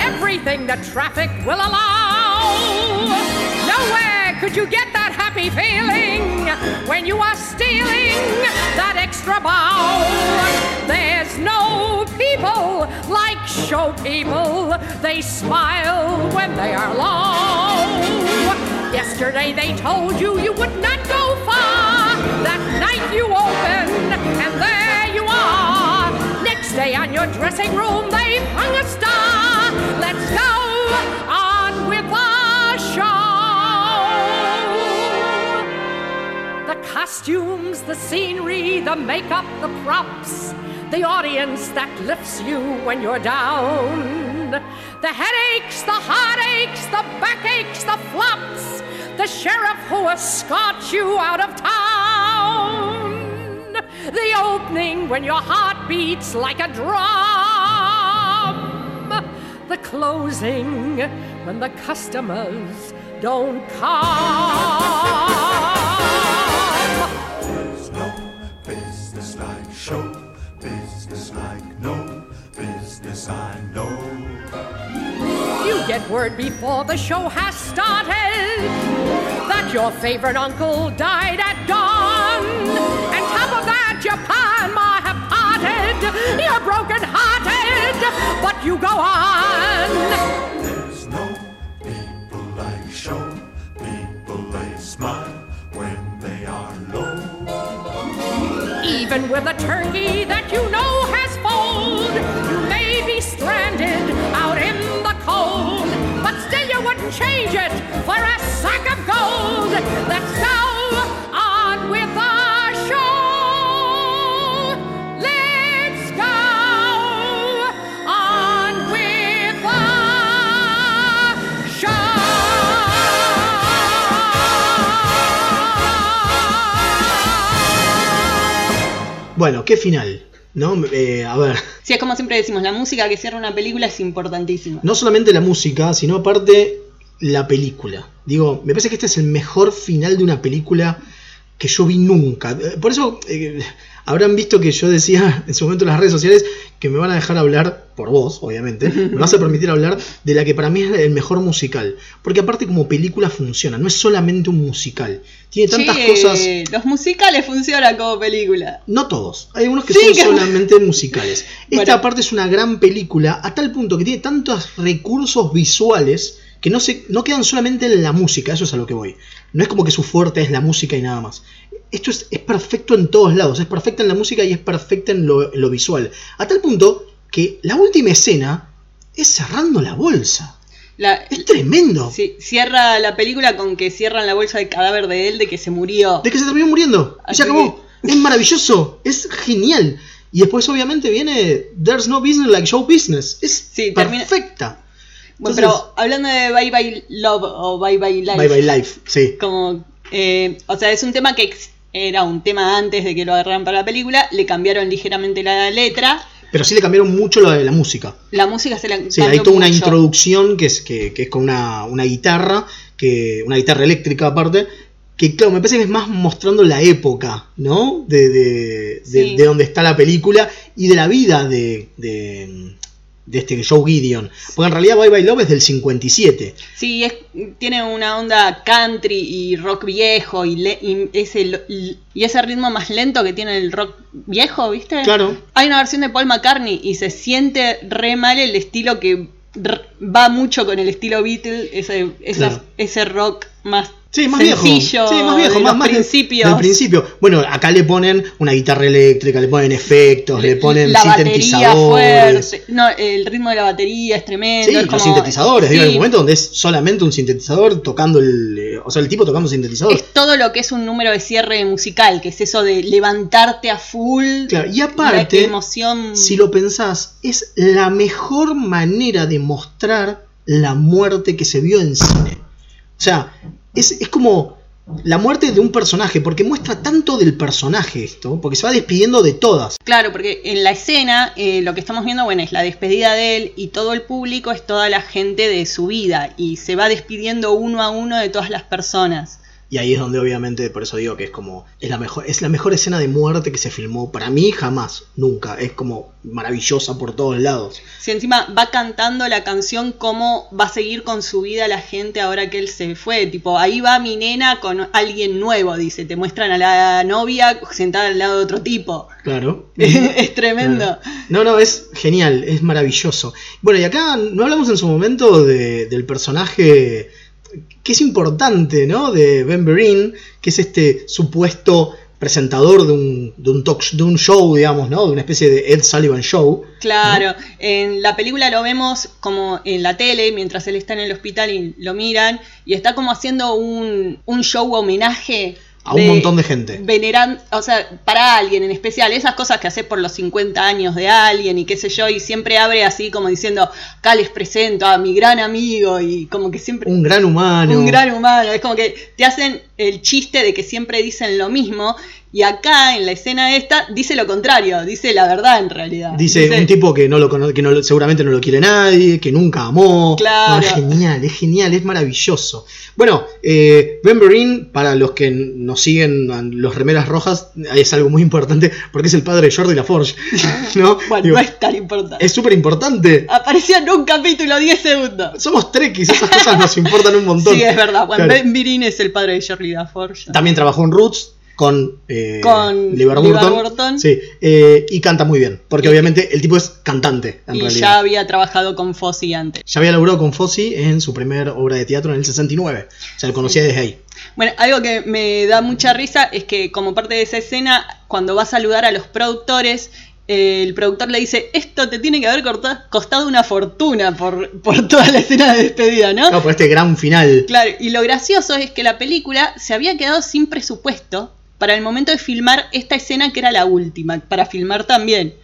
everything the traffic will allow. Nowhere could you get that happy feeling when you are stealing that extra bow. There's no people like show people, they smile when they are low. Yesterday they told you you would not your dressing room they've hung a star. Let's go on with the show. The costumes, the scenery, the makeup, the props, the audience that lifts you when you're down. The headaches, the heartaches, the backaches, the flops, the sheriff who escorts you out of town. The opening when your heart beats like a drum. The closing when the customers don't come. There's no business like show business like no business I know. You get word before the show has started that your favorite uncle died at dawn. And top of that, your pa and ma have parted. You're broken hearted, but you go on. There's no people like show people they smile when they are low. Even with a turkey that you know has foaled, you may be stranded out in the cold, but still you wouldn't change it for a sack of gold. Let's go Bueno, qué final, ¿no? Eh, a ver, Sí, es como siempre decimos, la música que cierra una película es importantísima. no solamente la música, sino aparte la película. Digo, me parece que este es el mejor final de una película que yo vi nunca. Eh, Por eso eh, habrán visto que yo decía en su momento en las redes sociales que me van a dejar hablar, por vos, obviamente, me vas a permitir hablar de la que para mí es el mejor musical. Porque aparte como película funciona, no es solamente un musical. Tiene tantas cosas... Los musicales funcionan como película. No todos, hay algunos que Sí, son que- solamente musicales. Esta Bueno. aparte es una gran película a tal punto que tiene tantos recursos visuales que no, se, no quedan solamente en la música, eso es a lo que voy. No es como que su fuerte es la música y nada más. Esto es, es perfecto en todos lados, es perfecta en la música y es perfecta en lo, en lo visual. A tal punto que la última escena es cerrando la bolsa. La- Es tremendo. Sí, cierra la película con que cierran la bolsa del cadáver de él, de que se murió. De que se terminó muriendo. Y se acabó. Es maravilloso. Es genial. Y después, obviamente, viene There's no business like show business. Es perfecta. Bueno, Entonces- pero hablando de Bye Bye Love o Bye Bye Life. Bye Bye Life, sí. Como, eh, o sea, es un tema que era un tema antes de que lo agarraran para la película, le cambiaron ligeramente la letra, Pero sí le cambiaron mucho lo de la música. la música se la Sí, hay toda una introducción que es, que, que es con una, una guitarra, que, una guitarra eléctrica aparte, que claro, me parece que es más mostrando la época, ¿no? De, de, de, Sí. de donde está la película y de la vida de, de, este Joe Gideon. Porque en realidad Bye Bye Love es del 57. Sí, es, tiene una onda country y rock viejo y, le- y ese, y ese ritmo más lento que tiene el rock viejo, ¿viste? Claro. Hay una versión de Paul McCartney y se siente re mal el estilo que va mucho con el estilo Beatles, ese, Claro. ese rock más, Sí, más sencillo, viejo. Sí, más viejo, de más, los más principios. del principio. Bueno, acá le ponen una guitarra eléctrica, le ponen efectos, le ponen la sintetizadores. no, el ritmo de la batería es tremendo. Sí, es los sintetizadores, digo, sí, hay un momento donde es solamente un sintetizador tocando el. eh, o sea, el tipo tocando sintetizador. es todo lo que es un número de cierre musical, que es eso de levantarte a full. Claro, y aparte, emoción. Si lo pensás, es la mejor manera de mostrar la muerte que se vio en cine. O sea, es, es como la muerte de un personaje, porque muestra tanto del personaje esto, porque se va despidiendo de todas. Claro, porque en la escena eh, lo que estamos viendo, bueno, es la despedida de él y todo el público es toda la gente de su vida y se va despidiendo uno a uno de todas las personas. Y ahí es donde obviamente, por eso digo que es como, es la mejor, es la mejor escena de muerte que se filmó. Para mí jamás, nunca. Es como maravillosa por todos lados. Si encima va cantando la canción cómo va a seguir con su vida la gente ahora que él se fue, tipo, ahí va mi nena con alguien nuevo, dice, te muestran a la novia sentada al lado de otro tipo. Claro. es tremendo. No, no, es genial, es maravilloso. Bueno, y acá no hablamos en su momento de- del personaje que es importante, ¿no? De Ben Berin, que es este supuesto presentador de un, de un talk de un show, digamos, ¿no? De una especie de Ed Sullivan Show. Claro, en la película lo vemos como en la tele, mientras él está en el hospital y lo miran, y está como haciendo un, un show homenaje. A un montón de gente. Veneran, o sea, para alguien en especial, esas cosas que hace por los 50 años de alguien y qué sé yo, y siempre abre así como diciendo, acá les presento a mi gran amigo, y como que siempre... Un gran humano. Un gran humano, es como que te hacen el chiste de que siempre dicen lo mismo, y acá en la escena esta dice lo contrario, dice la verdad en realidad. Dice, un tipo que no lo cono- que no seguramente no lo quiere nadie, que nunca amó. Claro. No, es genial, es genial, es maravilloso. Bueno, eh, Ben Berin, para los que nos siguen los remeras rojas, es algo muy importante porque es el padre de Jordi LaForge. ¿no? Bueno, Digo, no es tan importante. es súper importante. Apareció en un capítulo 10 segundos. Somos trekkies, esas cosas nos importan un montón. Sí, es verdad. Bueno, Claro. Ben Birin es el padre de Shirley Daforge. También trabajó en Roots con, eh, Con LeVar Burton. Burton. Sí, eh, y canta muy bien, porque obviamente el tipo es cantante en Y realidad. ya había trabajado con Fozzy antes. Ya había laburado con Fossi en su primer obra de teatro en el 69. O sea, lo conocía desde ahí. Bueno, algo que me da mucha risa es que como parte de esa escena, cuando va a saludar a los productores, eh, el productor le dice, esto te tiene que haber costado una fortuna por, por toda la escena de despedida, ¿no? No, por este gran final. Claro, y lo gracioso es que la película se había quedado sin presupuesto para el momento de filmar esta escena que era la última, para filmar también.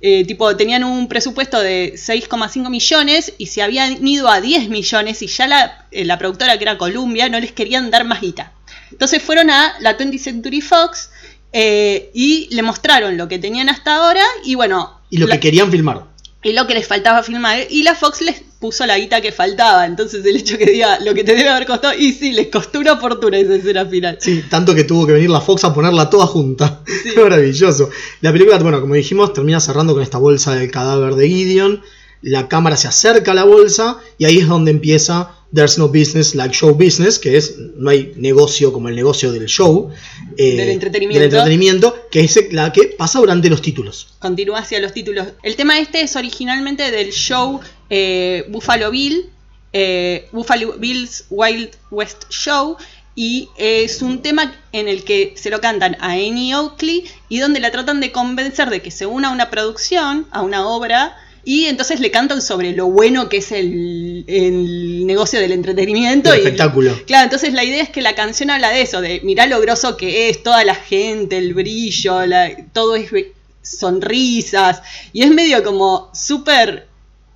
Eh, tipo, tenían un presupuesto de 6,5 millones y se habían ido a 10 millones y ya la, eh, la productora que era Columbia no les querían dar más guita. Entonces fueron a la 20th Century Fox eh, y le mostraron lo que tenían hasta ahora y bueno, Y lo la- que querían filmar. Y lo que les faltaba filmar. Y la Fox les puso la guita que faltaba. Entonces el hecho que diga lo que te debe haber costado. Y sí, les costó una fortuna esa escena final. Sí, tanto que tuvo que venir la Fox a ponerla toda junta. Qué maravilloso. La película, bueno, como dijimos, termina cerrando con esta bolsa del cadáver de Gideon. La cámara se acerca a la bolsa y ahí es donde empieza There's no business like show business, que es no hay negocio como el negocio del show. eh, Del entretenimiento. Del entretenimiento, que es la que pasa durante los títulos. Continúa hacia los títulos. El tema este es originalmente del show eh, Buffalo Bill. eh, Buffalo Bill's Wild West Show. Y es un tema en el que se lo cantan a Annie Oakley y donde la tratan de convencer de que se una a una producción, a una obra, y entonces le cantan sobre lo bueno que es el, el negocio del entretenimiento. El y- espectáculo. Claro, entonces la idea es que la canción habla de eso, de mirá lo groso que es, toda la gente, el brillo, la- todo es sonrisas, y es medio como súper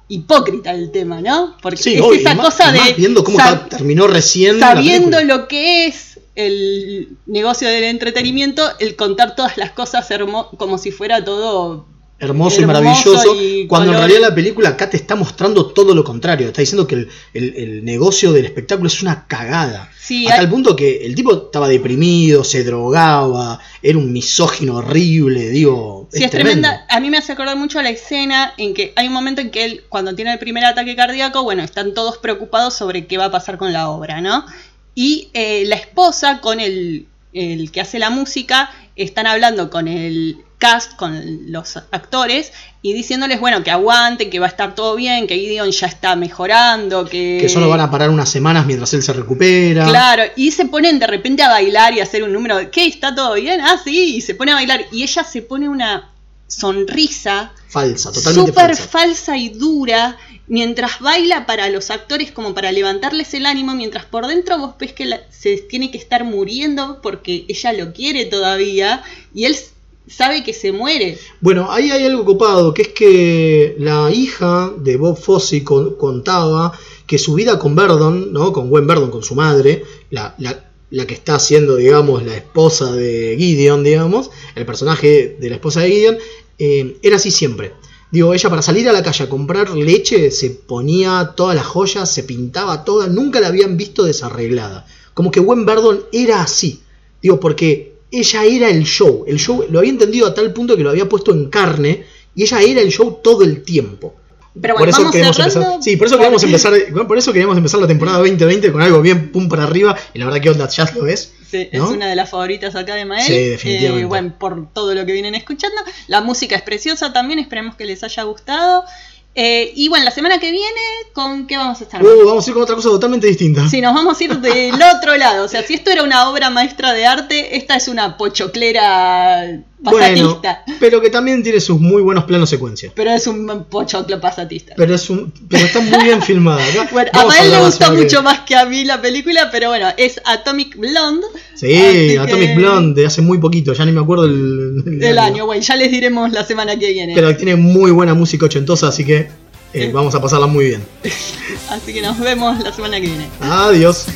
hipócrita el tema, ¿no? Porque Sí, es obvio, esa más- cosa de viendo cómo sab- terminó recién sabiendo lo que es el negocio del entretenimiento, el contar todas las cosas como si fuera todo hermoso, y maravilloso, y cuando en realidad la película acá te está mostrando todo lo contrario, está diciendo que el, el- el negocio del espectáculo es una cagada. Sí, a hay- tal punto que el tipo estaba deprimido, se drogaba, era un misógino horrible, digo. Sí, es, tremenda. A mí me hace acordar mucho la escena en que hay un momento en que él, cuando tiene el primer ataque cardíaco, bueno, están todos preocupados sobre qué va a pasar con la obra, ¿no? Y eh, la esposa con el, el que hace la música están hablando con el cast, con los actores, y diciéndoles, bueno, que aguanten, que va a estar todo bien, que Gideon ya está mejorando, que... Que solo van a parar unas semanas mientras él se recupera. Claro, y se ponen de repente a bailar y a hacer un número de, ¿qué? ¿Está todo bien? Ah, sí, y se pone a bailar. Y ella se pone una sonrisa Falsa, totalmente súper falsa. falsa y dura mientras baila para los actores como para levantarles el ánimo, mientras por dentro vos ves que la- se tiene que estar muriendo porque ella lo quiere todavía y él sabe que se muere. Bueno, ahí hay algo copado, que es que la hija de Bob Fosse con- contaba que su vida con Verdon, ¿no? con Gwen Verdon, con su madre, la, la- la que está siendo, digamos, la esposa de Gideon, digamos, el personaje de la esposa de Gideon, eh, era así siempre. Digo, ella para salir a la calle a comprar leche se ponía todas las joyas, se pintaba toda, nunca la habían visto desarreglada. Como que Gwen Verdon era así. Digo, porque ella era el show. El show lo había entendido a tal punto que lo había puesto en carne y ella era el show todo el tiempo. Pero por bueno, eso vamos queremos cerrando. empezar. Sí, por eso queríamos empezar. Por eso queríamos empezar la temporada 2020 con algo bien pum para arriba. Y la verdad que Onda ya lo es. Sí, ¿no? es una de las favoritas acá de Mael. Sí, definitivamente. Eh, bueno, por todo lo que vienen escuchando. La música es preciosa también, esperemos que les haya gustado. Eh, y bueno, la semana que viene, ¿con qué vamos a estar? Uh, vamos a ir con otra cosa totalmente distinta. Sí, nos vamos a ir del otro lado. O sea, si esto era una obra maestra de arte, esta es una pochoclera Bueno, pasatista. pero que también tiene sus muy buenos planos secuencia. Pero es un pochoclo pasatista. Pero es un, pero está muy bien filmada. Bueno, a Mael le que mucho más que a mí la película, pero bueno, es Atomic Blonde. Sí, Atomic que- Blonde de hace muy poquito, ya ni me acuerdo el, el Del año, bueno, ya les diremos la semana que viene. Pero tiene muy buena música ochentosa, así que eh, vamos a pasarla muy bien. Así que nos vemos la semana que viene. Adiós.